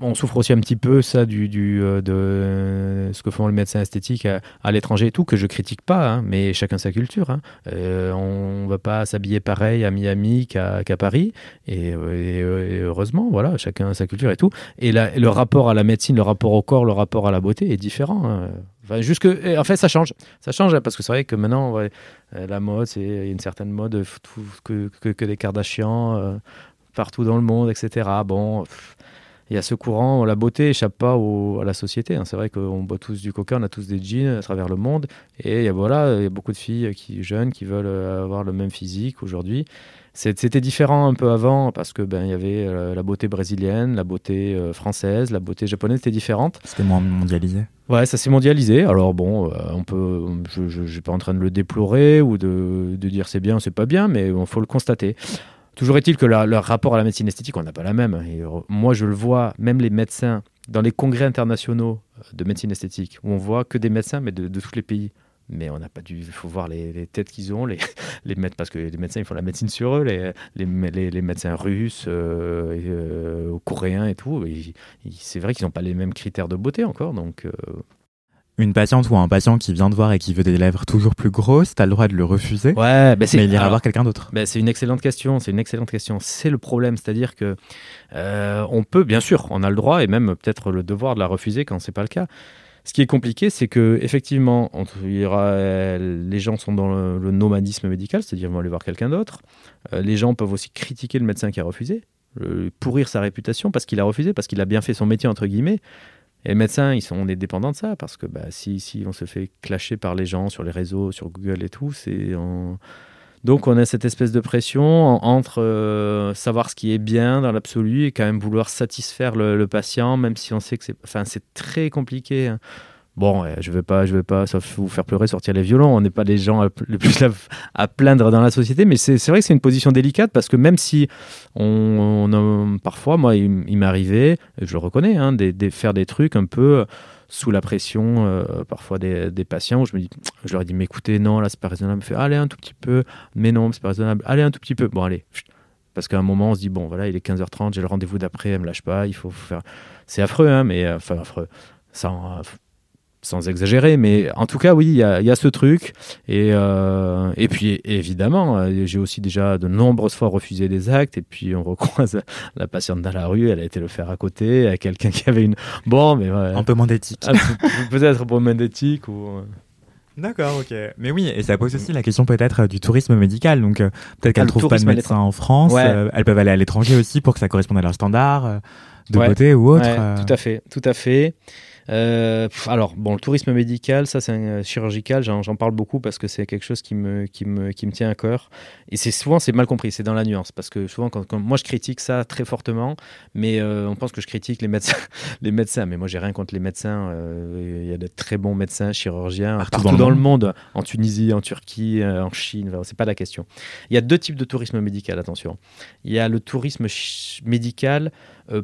on souffre aussi un petit peu ça du, euh, de ce que font les médecins esthétiques à, l'étranger et tout que je critique pas hein, mais chacun sa culture hein. euh, on va pas s'habiller pareil à Miami qu'à Paris et, euh, et, heureusement voilà chacun sa culture et tout et le rapport à la médecine le rapport au corps le rapport à la beauté est différent hein. Enfin, jusque, en fait, ça change. Ça change parce que c'est vrai que maintenant, ouais, la mode, c'est une certaine mode que, que, que des Kardashians partout dans le monde, etc. Bon, y a ce courant, la beauté échappe pas à la société. Hein. C'est vrai qu'on boit tous du coca, on a tous des jeans à travers le monde. Et il voilà, il y a beaucoup de filles qui, jeunes qui veulent euh, avoir le même physique aujourd'hui. C'était différent un peu avant parce que ben il y avait euh, la beauté brésilienne, la beauté euh, française, la beauté japonaise était différente. C'était moins mondialisé. Ouais, ça s'est mondialisé. Alors bon, on peut, je, ne suis pas en train de le déplorer ou de, de dire c'est bien, c'est pas bien, mais il faut le constater. Toujours est-il que leur rapport à la médecine esthétique, on n'a pas la même. Euh, moi, je le vois, même les médecins, dans les congrès internationaux euh, de médecine esthétique, où on voit que des médecins, mais de, tous les pays. Mais on n'a pas dû. Il faut voir les, têtes qu'ils ont, les, les parce que les médecins, ils font la médecine sur eux, les médecins russes, euh, coréens et tout. c'est vrai qu'ils n'ont pas les mêmes critères de beauté encore. Donc, une patiente ou un patient qui vient te voir et qui veut des lèvres toujours plus grosses, tu as le droit de le refuser. Ouais, bah mais il ira voir quelqu'un d'autre. Bah c'est une excellente question. C'est une excellente question. C'est le problème, c'est-à-dire que euh, on peut, bien sûr, on a le droit et même peut-être le devoir de la refuser quand c'est pas le cas. Ce qui est compliqué, c'est que effectivement, il y aura, les gens sont dans le, nomadisme médical, c'est-à-dire ils vont aller voir quelqu'un d'autre. Euh, les gens peuvent aussi critiquer le médecin qui a refusé, pourrir sa réputation parce qu'il a refusé, parce qu'il a bien fait son métier entre guillemets. Et les médecins, ils sont, on est dépendants de ça parce que bah, si, si on se fait clasher par les gens sur les réseaux, sur Google et tout, c'est donc on a cette espèce de pression entre euh, savoir ce qui est bien dans l'absolu et quand même vouloir satisfaire le, patient, même si on sait que c'est, enfin c'est très compliqué. Hein. Bon, je ne vais pas, je vais pas vous faire pleurer, sortir les violons. On n'est pas les gens les plus à, plaindre dans la société, mais c'est vrai que c'est une position délicate parce que même si on, parfois, moi, il, arrivé, je le reconnais, hein, de, faire des trucs un peu sous la pression, euh, parfois des, patients, où je me dis, je leur ai dit, mais écoutez, non, là, c'est pas raisonnable. Fait, allez un tout petit peu, mais non, c'est pas raisonnable. Allez un tout petit peu. Bon, allez. Parce qu'à un moment, on se dit, bon, voilà, il est 15h30, j'ai le rendez-vous d'après, elle me lâche pas, il faut faire. C'est affreux, hein, mais euh, enfin, affreux. Ça, sans exagérer, mais en tout cas, oui, il y, a, ce truc. Et, euh, et puis, évidemment, euh, j'ai aussi déjà de nombreuses fois refusé des actes. Et puis, on recroise la patiente dans la rue, elle a été le faire à côté, à quelqu'un qui avait une. Bon, mais. Un peu moins d'éthique. Ah, peut-être un peu moins d'éthique. Ou... Euh. D'accord, ok. Mais oui, et ça pose aussi la question peut-être du tourisme médical. Donc, peut-être qu'elles ne ah, trouvent pas de médecin en France. elles peuvent aller à l'étranger aussi pour que ça corresponde à leurs standards de beauté ou autre. tout à fait, tout à fait. Euh, alors, bon, le tourisme médical, ça, c'est euh, chirurgical, j'en parle beaucoup parce que c'est quelque chose qui me, qui, me, qui me tient à cœur. Et c'est souvent, c'est mal compris, c'est dans la nuance. Parce que souvent, quand, moi, je critique ça très fortement, mais euh, on pense que je critique les médecins. les médecins mais moi, j'ai rien contre les médecins. Il y a de très bons médecins, chirurgiens, partout, dans, le monde. en Tunisie, en Turquie, en Chine, c'est pas la question. Il y a deux types de tourisme médical, attention. Il y a le tourisme médical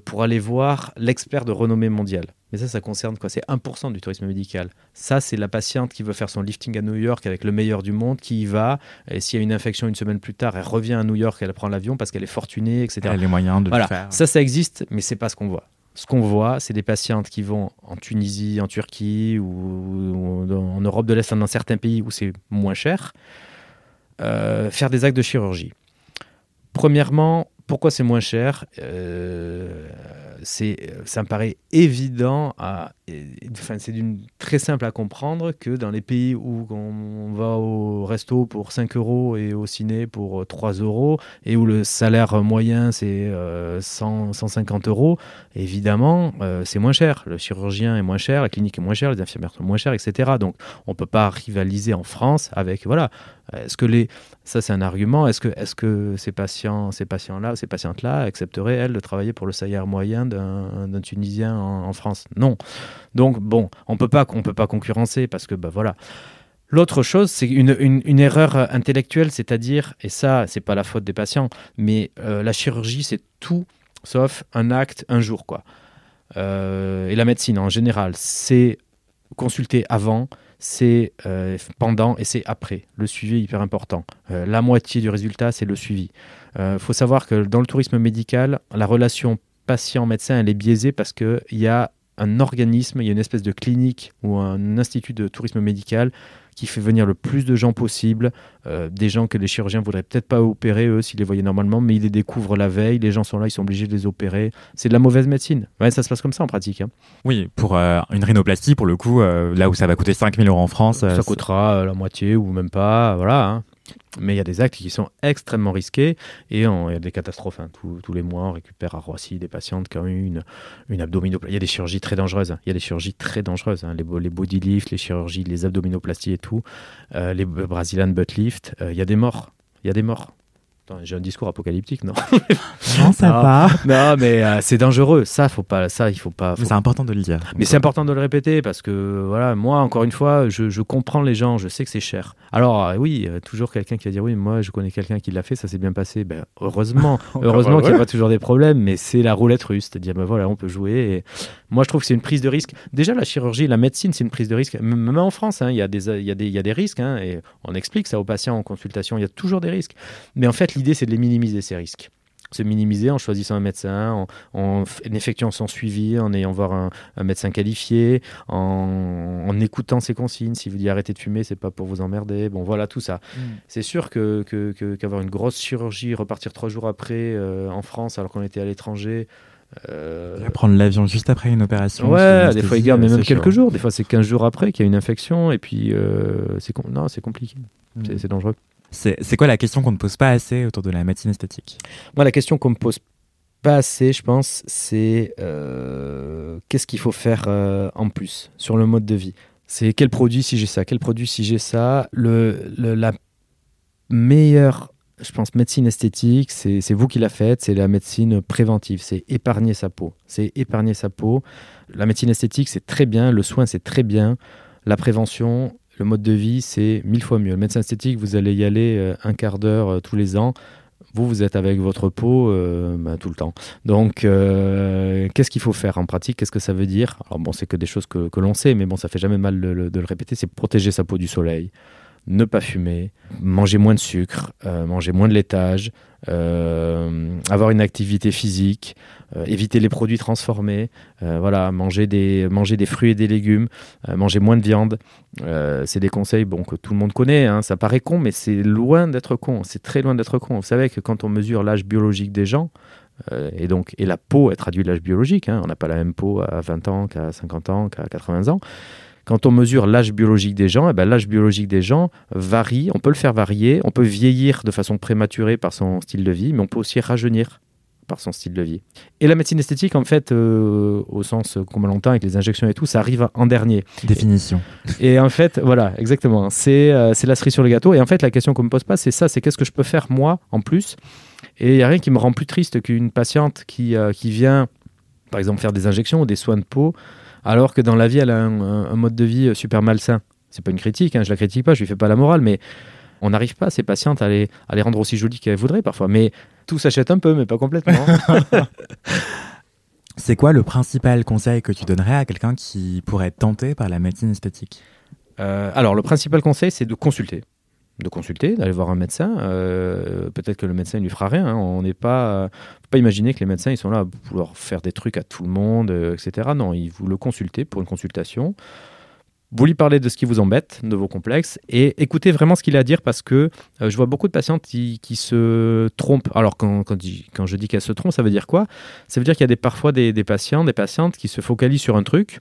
pour aller voir l'expert de renommée mondiale. Mais ça, ça concerne quoi? C'est 1% du tourisme médical. Ça, c'est la patiente qui veut faire son lifting à New York avec le meilleur du monde, qui y va. Et s'il y a une infection une semaine plus tard, elle revient à New York, elle prend l'avion parce qu'elle est fortunée, etc. Elle a les moyens de voilà. le faire. Ça, ça existe, mais c'est pas ce qu'on voit. Ce qu'on voit, c'est des patientes qui vont en Tunisie, en Turquie ou, ou en Europe de l'Est, dans certains pays où c'est moins cher, euh, faire des actes de chirurgie. Premièrement, pourquoi c'est moins cher euh, c'est, Ça me paraît évident, c'est très simple à comprendre que dans les pays où on, va au resto pour 5 euros et au ciné pour 3 euros, et où le salaire moyen c'est euh, 100, 150 euros, évidemment euh, c'est moins cher. Le chirurgien est moins cher, la clinique est moins chère, les infirmières sont moins chères, etc. Donc on ne peut pas rivaliser en France avec... Voilà. Est-ce que les... Ça c'est un argument. Est-ce que, est-ce que ces patients, ces patients-là, ces patientes-là accepteraient, elles, de travailler pour le salaire moyen d'un, Tunisien en, France? Non. Donc bon, on peut pas, peut pas concurrencer parce que bah voilà. L'autre chose, c'est une, une, une, erreur intellectuelle, c'est-à-dire, et ça, c'est pas la faute des patients, mais euh, la chirurgie, c'est tout sauf un acte un jour, quoi. Euh, et la médecine en général, c'est consulter avant, c'est euh, pendant et c'est après. Le suivi est hyper important. Euh, la moitié du résultat, c'est le suivi. Il euh, faut savoir que dans le tourisme médical, la relation patient-médecin, elle est biaisée parce qu'il y a un organisme, il y a une espèce de clinique ou un institut de tourisme médical qui fait venir le plus de gens possible, euh, des gens que les chirurgiens voudraient peut-être pas opérer eux s'ils les voyaient normalement, mais ils les découvrent la veille, les gens sont là, ils sont obligés de les opérer. C'est de la mauvaise médecine. Ouais, ça se passe comme ça en pratique. Hein. Oui, pour euh, une rhinoplastie, pour le coup, euh, là où ça va coûter 5000 euros en France, ça coûtera la moitié ou même pas, voilà. Hein. Mais il y a des actes qui sont extrêmement risqués et il y a des catastrophes. Hein. Tous, tous, les mois, on récupère à Roissy des patientes qui ont eu une, abdominoplastie. Il y a des chirurgies très dangereuses. Hein. Il y a des chirurgies très dangereuses. Hein. Les, les body lifts, les chirurgies, les abdominoplasties et tout. Euh, les Brazilian butt lift. Euh, il y a des morts. Il y a des morts. J'ai un discours apocalyptique, non Non, ça non, va. Non, mais euh, c'est dangereux. Ça, faut pas. Ça, il faut pas. Faut... C'est important de le dire. Mais c'est important de le répéter parce que voilà, moi, encore une fois, je, je comprends les gens. Je sais que c'est cher. Alors euh, oui, euh, toujours quelqu'un qui va dire oui, moi, je connais quelqu'un qui l'a fait, ça s'est bien passé. Ben, heureusement, heureusement qu'il n'y a pas toujours des problèmes, mais c'est la roulette russe, c'est-à-dire ben voilà, on peut jouer. Et moi, je trouve que c'est une prise de risque. Déjà, la chirurgie, la médecine, c'est une prise de risque. Même en France, hein, il y a des, il y a des, il y a des risques, hein, et on explique ça aux patients en consultation. Il y a toujours des risques. Mais en fait, l'idée, c'est de les minimiser ces risques se minimiser en choisissant un médecin, en, en, en effectuant son suivi, en ayant voir un, un médecin qualifié, en, en, écoutant ses consignes. Si vous dites arrêtez de fumer, c'est pas pour vous emmerder. Bon, voilà tout ça. Mm. C'est sûr que, qu'avoir que, une grosse chirurgie, repartir trois jours après euh, en France alors qu'on était à l'étranger. Euh... Prendre l'avion juste après une opération. Ouais, des fois ils gardent même quelques jours. Des fois c'est 15 jours après qu'il y a une infection et puis euh, c'est com non, c'est compliqué. Mm. C'est dangereux. C'est quoi la question qu'on ne pose pas assez autour de la médecine esthétique? Moi, la question qu'on me pose pas assez, je pense, c'est euh, qu'est-ce qu'il faut faire euh, en plus sur le mode de vie? C'est quel produit si j'ai ça? Quel produit si j'ai ça? Le, le, La meilleure, je pense, médecine esthétique, c'est vous qui la faites, c'est la médecine préventive, c'est épargner sa peau. C'est épargner sa peau. La médecine esthétique, c'est très bien, le soin, c'est très bien. La prévention, le mode de vie, c'est mille fois mieux. Le médecin esthétique, vous allez y aller euh, un quart d'heure euh, tous les ans. Vous, vous êtes avec votre peau euh, bah, tout le temps. Donc, qu'est-ce qu'il faut faire en pratique? Qu'est-ce que ça veut dire? Alors, bon, c'est que des choses que, que l'on sait, mais bon, ça fait jamais mal de, le répéter. C'est protéger sa peau du soleil, ne pas fumer, manger moins de sucre, manger moins de laitage, avoir une activité physique, euh, éviter les produits transformés, euh, voilà, manger des, manger des fruits et des légumes, euh, manger moins de viande. c'est des conseils bon, que tout le monde connaît. Hein. Ça paraît con, mais c'est loin d'être con. C'est très loin d'être con. Vous savez que quand on mesure l'âge biologique des gens, et donc et la peau elle traduit l'âge biologique, hein. on n'a pas la même peau à 20 ans qu'à 50 ans, qu'à 80 ans quand on mesure l'âge biologique des gens, eh ben, l'âge biologique des gens varie, on peut le faire varier, on peut vieillir de façon prématurée par son style de vie, mais on peut aussi rajeunir par son style de vie. Et la médecine esthétique, en fait, euh, au sens qu'on l'entend avec les injections et tout, ça arrive en dernier. Définition. Et, et en fait, voilà, exactement. C'est euh, la cerise sur le gâteau. Et en fait, la question qu'on me pose pas, c'est ça, c'est qu'est-ce que je peux faire moi en plus? Et il n'y a rien qui me rend plus triste qu'une patiente qui, euh, qui vient, par exemple, faire des injections ou des soins de peau alors que dans la vie, elle a un, mode de vie super malsain. C'est pas une critique, hein, je la critique pas, je lui fais pas la morale, mais on n'arrive pas, ces patientes, à les, à les rendre aussi jolies qu'elles voudraient parfois. Mais tout s'achète un peu, mais pas complètement. c'est quoi le principal conseil que tu donnerais à quelqu'un qui pourrait être tenté par la médecine esthétique? Euh, Alors, le principal conseil, c'est de consulter. De consulter, d'aller voir un médecin. Euh, peut-être que le médecin ne lui fera rien. Hein. On n'est pas, pas imaginer que les médecins ils sont là pour pouvoir faire des trucs à tout le monde, etc. Non, ils vous le consulter pour une consultation vous lui parlez de ce qui vous embête, de vos complexes, et écoutez vraiment ce qu'il a à dire parce que euh, je vois beaucoup de patientes qui, se trompent. Alors, quand, quand, je dis qu'elles se trompent, ça veut dire quoi? Ça veut dire qu'il y a des, parfois des, patients, des patientes qui se focalisent sur un truc.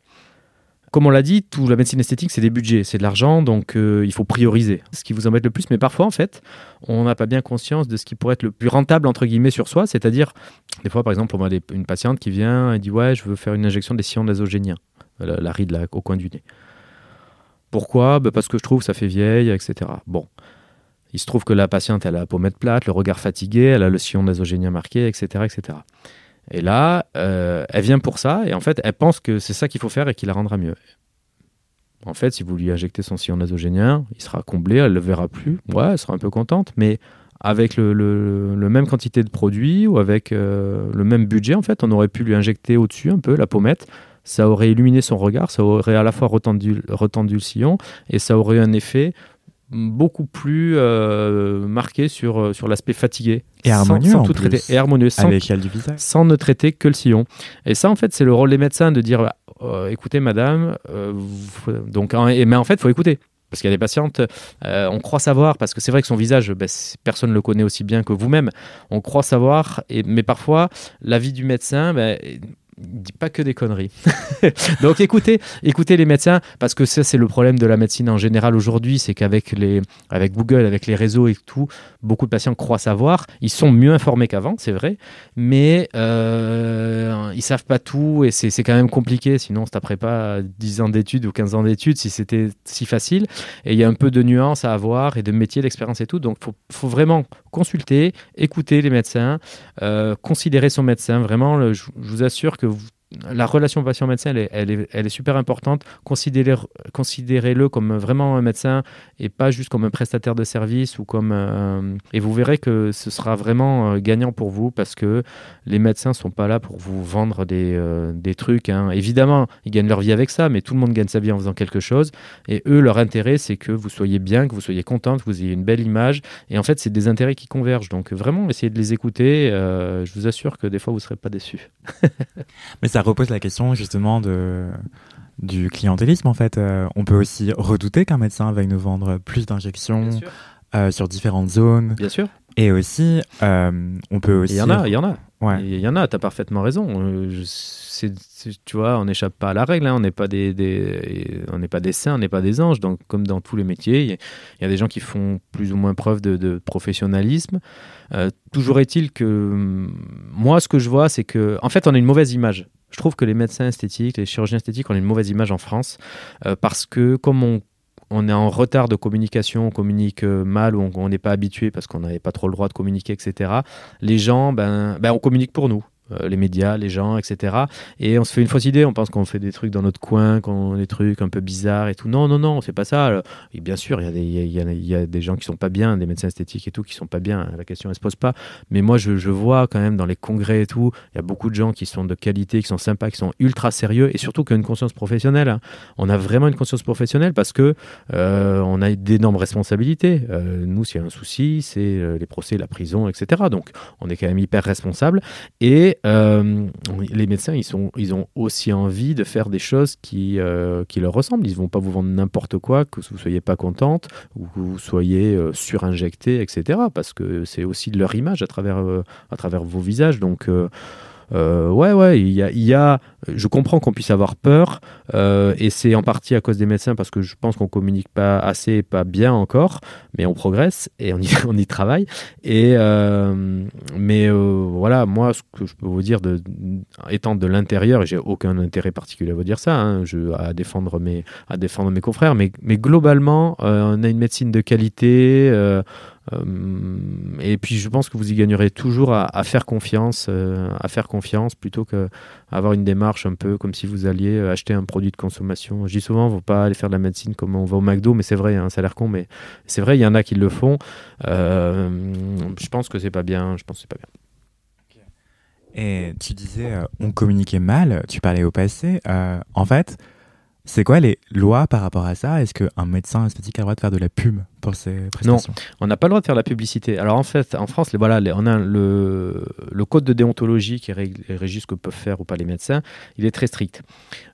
Comme on l'a dit, tout la médecine esthétique, c'est des budgets, c'est de l'argent, donc euh, il faut prioriser ce qui vous embête le plus. Mais parfois, en fait, on n'a pas bien conscience de ce qui pourrait être le plus rentable, entre guillemets, sur soi. C'est-à-dire, des fois, par exemple, on a une patiente qui vient et dit Ouais, je veux faire une injection des sillons nasogéniens, la, la ride au coin du nez. Pourquoi? Bah, Parce que je trouve que ça fait vieille, etc. Bon. Il se trouve que la patiente, elle a la pommette plate, le regard fatigué, elle a le sillon nasogénien marqué, etc. etc. Et là, euh, elle vient pour ça, et en fait, elle pense que c'est ça qu'il faut faire et qui la rendra mieux. En fait, si vous lui injectez son sillon nasogénien, il sera comblé, elle ne le verra plus. Ouais, elle sera un peu contente, mais avec le, même quantité de produits ou avec euh, le même budget, en fait, on aurait pu lui injecter au-dessus un peu la pommette ça aurait illuminé son regard, ça aurait à la fois retendu, retendu le sillon et ça aurait eu un effet beaucoup plus euh, marqué sur, euh, sur l'aspect fatigué. Et harmonieux, sans, tout traiter. Et harmonieux, sans, sans ne traiter que le sillon. Et ça, en fait, c'est le rôle des médecins de dire euh, écoutez, madame, donc, mais en fait, il faut écouter. Parce qu'il y a des patientes, on croit savoir, parce que c'est vrai que son visage, ben, personne ne le connaît aussi bien que vous-même. On croit savoir, et, mais parfois, l'avis du médecin, ben, dit pas que des conneries. Donc écoutez, écoutez les médecins, parce que ça c'est le problème de la médecine en général aujourd'hui, c'est qu'avec les, avec Google, avec les réseaux et tout, beaucoup de patients croient savoir. Ils sont mieux informés qu'avant, c'est vrai, mais euh, ils savent pas tout et c'est quand même compliqué. Sinon, on se taperait pas 10 ans d'études ou 15 ans d'études si c'était si facile. Et il y a un peu de nuances à avoir et de métier, d'expérience et tout. Donc faut, faut vraiment consulter, écouter les médecins, euh, considérer son médecin. Vraiment, je vous assure que que vous la relation patient-médecin, elle, est, super importante. Considérez-le comme vraiment un médecin et pas juste comme un prestataire de service ou comme. Euh, et vous verrez que ce sera vraiment euh, gagnant pour vous parce que les médecins sont pas là pour vous vendre des, euh, trucs. Hein. Évidemment, ils gagnent leur vie avec ça, mais tout le monde gagne sa vie en faisant quelque chose. Et eux, leur intérêt, c'est que vous soyez bien, que vous soyez content, que vous ayez une belle image. Et en fait, c'est des intérêts qui convergent. Donc vraiment, essayez de les écouter. je vous assure que des fois, vous ne serez pas déçus. mais ça repose la question justement de, du clientélisme en fait. Euh, on peut aussi redouter qu'un médecin veuille nous vendre plus d'injections euh, sur différentes zones. Bien sûr. Et aussi, euh, on peut aussi. Il y en a, il y en a. Ouais. Il y en a, tu as parfaitement raison. tu vois, on n'échappe pas à la règle. Hein. On n'est pas des, des on n'est pas des saints, on n'est pas des anges. Donc, comme dans tous les métiers, il y, a des gens qui font plus ou moins preuve de, de professionnalisme. toujours est-il que hum, moi, ce que je vois, c'est que, en fait, on a une mauvaise image je trouve que les médecins esthétiques, les chirurgiens esthétiques ont une mauvaise image en France euh, parce que comme on, est en retard de communication, on communique euh, mal ou on n'est pas habitué parce qu'on n'avait pas trop le droit de communiquer, etc. Les gens, ben, ben on communique pour nous. Euh, les médias, les gens, etc. Et on se fait une fausse idée, on pense qu'on fait des trucs dans notre coin, qu'on des trucs un peu bizarres et tout. Non, non, non, on fait pas ça. Et bien sûr, il y, a des, gens qui sont pas bien, des médecins esthétiques et tout, qui sont pas bien. La question, elle se pose pas. Mais moi, je, je vois quand même dans les congrès et tout, il y a beaucoup de gens qui sont de qualité, qui sont sympas, qui sont ultra sérieux et surtout qui ont une conscience professionnelle. Hein. On a vraiment une conscience professionnelle parce que euh, on a d'énormes responsabilités. Euh, nous, s'il y a un souci, c'est les procès, la prison, etc. Donc, on est quand même hyper responsable. Et euh, les médecins, ils, sont, ils ont aussi envie de faire des choses qui, euh, qui leur ressemblent. Ils ne vont pas vous vendre n'importe quoi, que vous ne soyez pas contente ou que vous soyez euh, surinjecté, etc. Parce que c'est aussi de leur image à travers, à travers vos visages. Donc, euh, ouais, ouais, il y a, je comprends qu'on puisse avoir peur, euh, et c'est en partie à cause des médecins parce que je pense qu'on communique pas assez, pas bien encore, mais on progresse et on y, travaille. Et euh, mais voilà, moi, ce que je peux vous dire, étant de l'intérieur, et j'ai aucun intérêt particulier à vous dire ça, hein, à défendre mes, à défendre mes confrères, mais globalement, on a une médecine de qualité. Euh, et puis je pense que vous y gagnerez toujours à, faire confiance, euh, à faire confiance plutôt qu'avoir une démarche un peu comme si vous alliez euh, acheter un produit de consommation. Je dis souvent, il ne faut pas aller faire de la médecine comme on va au McDo, mais c'est vrai, hein, ça a l'air con, mais c'est vrai, il y en a qui le font. je pense que c'est pas bien. Je pense c'est pas bien. Et tu disais, on communiquait mal, tu parlais au passé. En fait, c'est quoi les lois par rapport à ça? Est-ce qu'un médecin esthétique a le droit de faire de la pub? Pour prestations Non, on n'a pas le droit de faire la publicité. Alors en fait, en France, les, voilà, les- on a le, le code de déontologie qui rég- régit ce que peuvent faire ou pas les médecins. Il est très strict.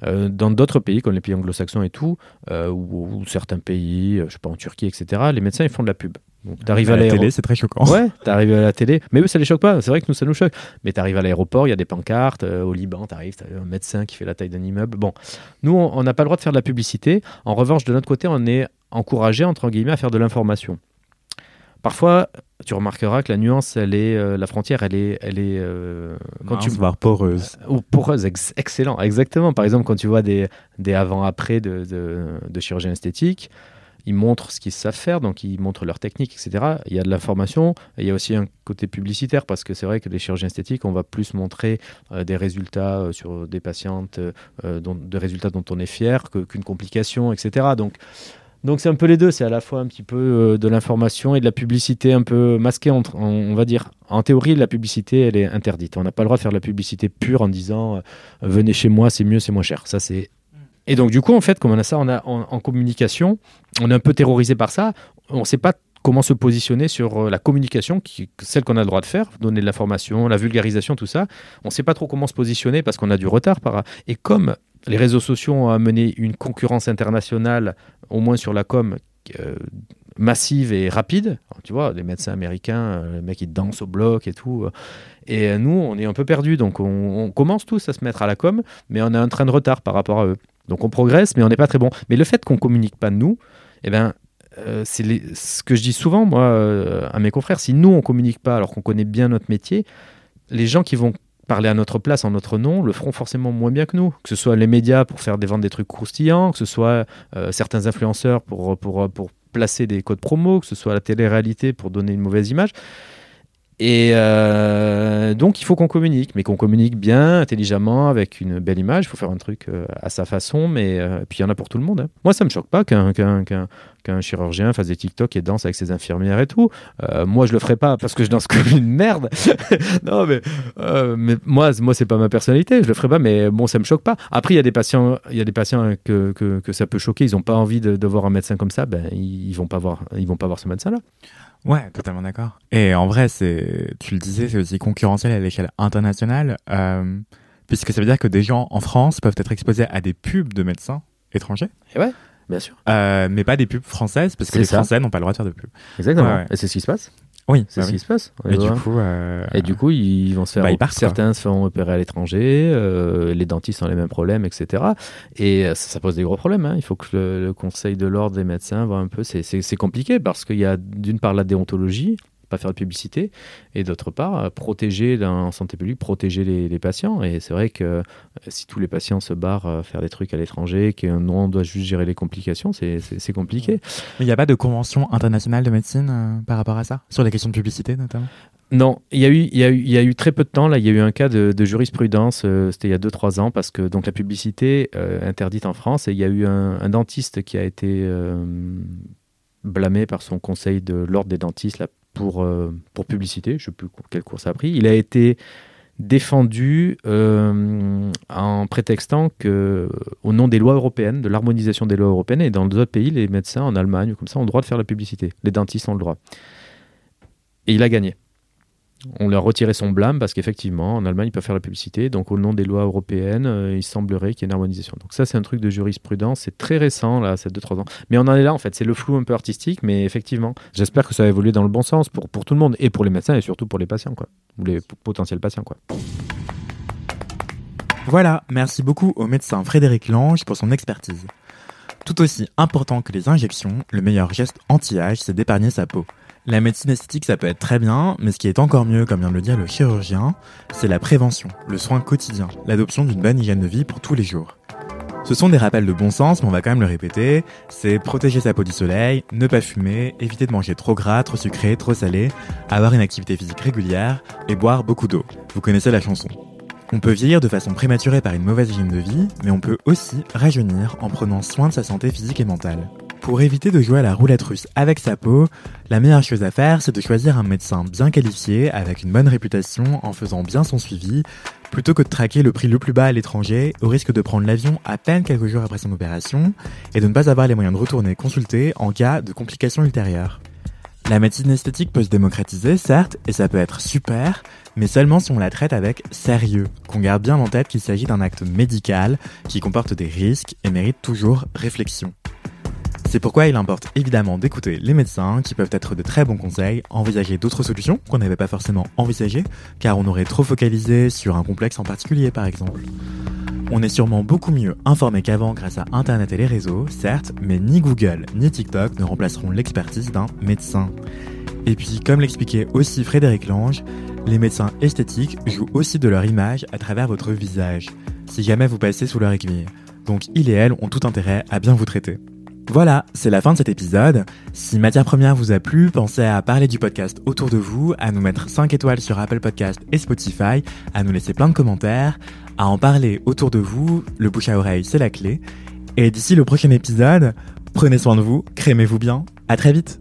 Euh, dans d'autres pays, comme les pays anglo-saxons et tout, euh, ou, ou certains pays, euh, je sais pas en Turquie, etc., les médecins ils font de la pub. Donc t'arrives à, à la télé, c'est très choquant. Ouais, t'arrives à la télé. Mais eux, ça les choque pas. C'est vrai que nous, ça nous choque. Mais t'arrives à l'aéroport, il y a des pancartes. euh, au Liban, t'arrives, t'as un médecin qui fait la taille d'un immeuble. Bon, nous, on on n'a pas le droit de faire de la publicité. En revanche, de notre côté, on est encouragé, entre guillemets, à faire de l'information. Parfois, tu remarqueras que la nuance, elle est, euh, la frontière, elle est, elle est euh, quand Mince, tu voire poreuse. ou poreuse, ex- excellent, exactement. Par exemple, quand tu vois des, des avant-après de, de, de chirurgiens esthétiques, ils montrent ce qu'ils savent faire, donc ils montrent leur technique, etc. Il y a de l'information, il y a aussi un côté publicitaire, parce que c'est vrai que les chirurgiens esthétiques, on va plus montrer euh, des résultats euh, sur des patientes, euh, dont, des résultats dont on est fier, qu'une complication, etc. Donc, donc c'est un peu les deux, c'est à la fois un petit peu euh, de l'information et de la publicité un peu masquée, entre, on, va dire. En théorie, la publicité, elle est interdite. On n'a pas le droit de faire de la publicité pure en disant euh, venez chez moi, c'est mieux, c'est moins cher. Ça, c'est. Et donc, du coup, en fait, comme on a ça on a, en, en communication, on est un peu terrorisé par ça. On ne sait pas comment se positionner sur euh, la communication, qui, celle qu'on a le droit de faire, donner de l'information, la vulgarisation, tout ça. On ne sait pas trop comment se positionner parce qu'on a du retard. Par... Et comme les réseaux sociaux ont amené une concurrence internationale, au moins sur la com, euh, massive et rapide. Tu vois, les médecins américains, euh, les mecs ils dansent au bloc et tout. euh, et nous, on est un peu perdus. Donc on, commence tous à se mettre à la com, mais on a un train de retard par rapport à eux. Donc on progresse, mais on n'est pas très bon. Mais le fait qu'on communique pas nous, eh ben, c'est ce que je dis souvent moi à mes confrères. Si nous on communique pas alors qu'on connaît bien notre métier, les gens qui vont parler à notre place, en notre nom, le feront forcément moins bien que nous. Que ce soit les médias pour faire des ventes des trucs croustillants, que ce soit euh, certains influenceurs pour, pour, pour placer des codes promo, que ce soit la télé-réalité pour donner une mauvaise image. Et euh, donc, il faut qu'on communique, mais qu'on communique bien, intelligemment, avec une belle image. Il faut faire un truc euh, à sa façon, mais euh, puis il y en a pour tout le monde. hein. Moi, ça me choque pas qu'un chirurgien fasse des TikTok et danse avec ses infirmières et tout. Moi, je le ferai pas parce que je danse comme une merde. non, mais, mais moi, moi, c'est pas ma personnalité. Je le ferai pas, mais bon, ça me choque pas. Après, il y a des patients, il y a des patients que, ça peut choquer. Ils ont pas envie de, voir un médecin comme ça. Ben, ils, vont pas voir, vont pas voir ce médecin-là. Ouais, totalement d'accord. Et en vrai, c'est, tu le disais, c'est aussi concurrentiel à l'échelle internationale, euh, puisque ça veut dire que des gens en France peuvent être exposés à des pubs de médecins étrangers, Bien sûr. euh, mais pas des pubs françaises, parce que les ça. Français n'ont pas le droit de faire de pub. Exactement. Ouais, ouais. Et c'est ce qui se passe. Oui, C'est bah ce oui. qui se passe. Et du coup, euh, Et du coup, ils vont se faire. Bah, ils partent, certains se font opérer à l'étranger, euh, les dentistes ont les mêmes problèmes, etc. Et euh, ça, ça pose des gros problèmes. hein. Il faut que le, le conseil de l'ordre des médecins voit un peu. C'est compliqué parce qu'il y a d'une part la déontologie, pas faire de publicité, et d'autre part, euh, protéger en santé publique, protéger les, les patients. Et c'est vrai que euh, si tous les patients se barrent à faire des trucs à l'étranger, qu'on on doit juste gérer les complications, c'est- compliqué. mais il n'y a pas de convention internationale de médecine euh, par rapport à ça, sur les questions de publicité notamment? Non, il y, a eu, il, y a eu, il y a eu très peu de temps. Là, il y a eu un cas de, de jurisprudence, euh, c'était il y a 2-3 ans, parce que donc, la publicité euh, interdite en France, et il y a eu un, un dentiste qui a été euh, blâmé par son conseil de l'ordre des dentistes là, pour, euh, pour publicité. Je ne sais plus quel cours ça a pris. Il a été défendu euh, en prétextant que, au nom des lois européennes, de l'harmonisation des lois européennes, et dans d'autres pays, les médecins en Allemagne comme ça ont le droit de faire la publicité. Les dentistes ont le droit. Et il a gagné. On lui a retiré son blâme parce qu'effectivement, en Allemagne, ils peuvent faire la publicité. Donc, au nom des lois européennes, euh, il semblerait qu'il y ait une harmonisation. Donc, ça, c'est un truc de jurisprudence. C'est très récent, là, c'est 2-3 ans. Mais on en est là, en fait. C'est le flou un peu artistique, mais effectivement, j'espère que ça va évoluer dans le bon sens pour, pour tout le monde, et pour les médecins, et surtout pour les patients, quoi. Les potentiels patients, quoi. Voilà, merci beaucoup au médecin Frédéric Lange pour son expertise. Tout aussi important que les injections, le meilleur geste anti-âge, c'est d'épargner sa peau. La médecine esthétique, ça peut être très bien, mais ce qui est encore mieux, comme vient de le dire le chirurgien, c'est la prévention, le soin quotidien, l'adoption d'une bonne hygiène de vie pour tous les jours. Ce sont des rappels de bon sens, mais on va quand même le répéter. C'est protéger sa peau du soleil, ne pas fumer, éviter de manger trop gras, trop sucré, trop salé, avoir une activité physique régulière et boire beaucoup d'eau. Vous connaissez la chanson. On peut vieillir de façon prématurée par une mauvaise hygiène de vie, mais on peut aussi rajeunir en prenant soin de sa santé physique et mentale. Pour éviter de jouer à la roulette russe avec sa peau, la meilleure chose à faire, c'est de choisir un médecin bien qualifié, avec une bonne réputation, en faisant bien son suivi, plutôt que de traquer le prix le plus bas à l'étranger, au risque de prendre l'avion à peine quelques jours après son opération, et de ne pas avoir les moyens de retourner consulter en cas de complications ultérieures. La médecine esthétique peut se démocratiser, certes, et ça peut être super, mais seulement si on la traite avec sérieux, qu'on garde bien en tête qu'il s'agit d'un acte médical qui comporte des risques et mérite toujours réflexion. C'est pourquoi il importe évidemment d'écouter les médecins qui peuvent être de très bons conseils, envisager d'autres solutions qu'on n'avait pas forcément envisagées, car on aurait trop focalisé sur un complexe en particulier par exemple. On est sûrement beaucoup mieux informé qu'avant grâce à Internet et les réseaux, certes, mais ni Google ni TikTok ne remplaceront l'expertise d'un médecin. Et puis, comme l'expliquait aussi Frédéric Lange, les médecins esthétiques jouent aussi de leur image à travers votre visage, si jamais vous passez sous leur aiguille. Donc, il et elle ont tout intérêt à bien vous traiter. Voilà, c'est la fin de cet épisode. Si Matière Première vous a plu, pensez à parler du podcast autour de vous, à nous mettre 5 étoiles sur Apple Podcast et Spotify, à nous laisser plein de commentaires, à en parler autour de vous, le bouche à oreille c'est la clé. Et d'ici le prochain épisode, prenez soin de vous, crémez-vous bien, à très vite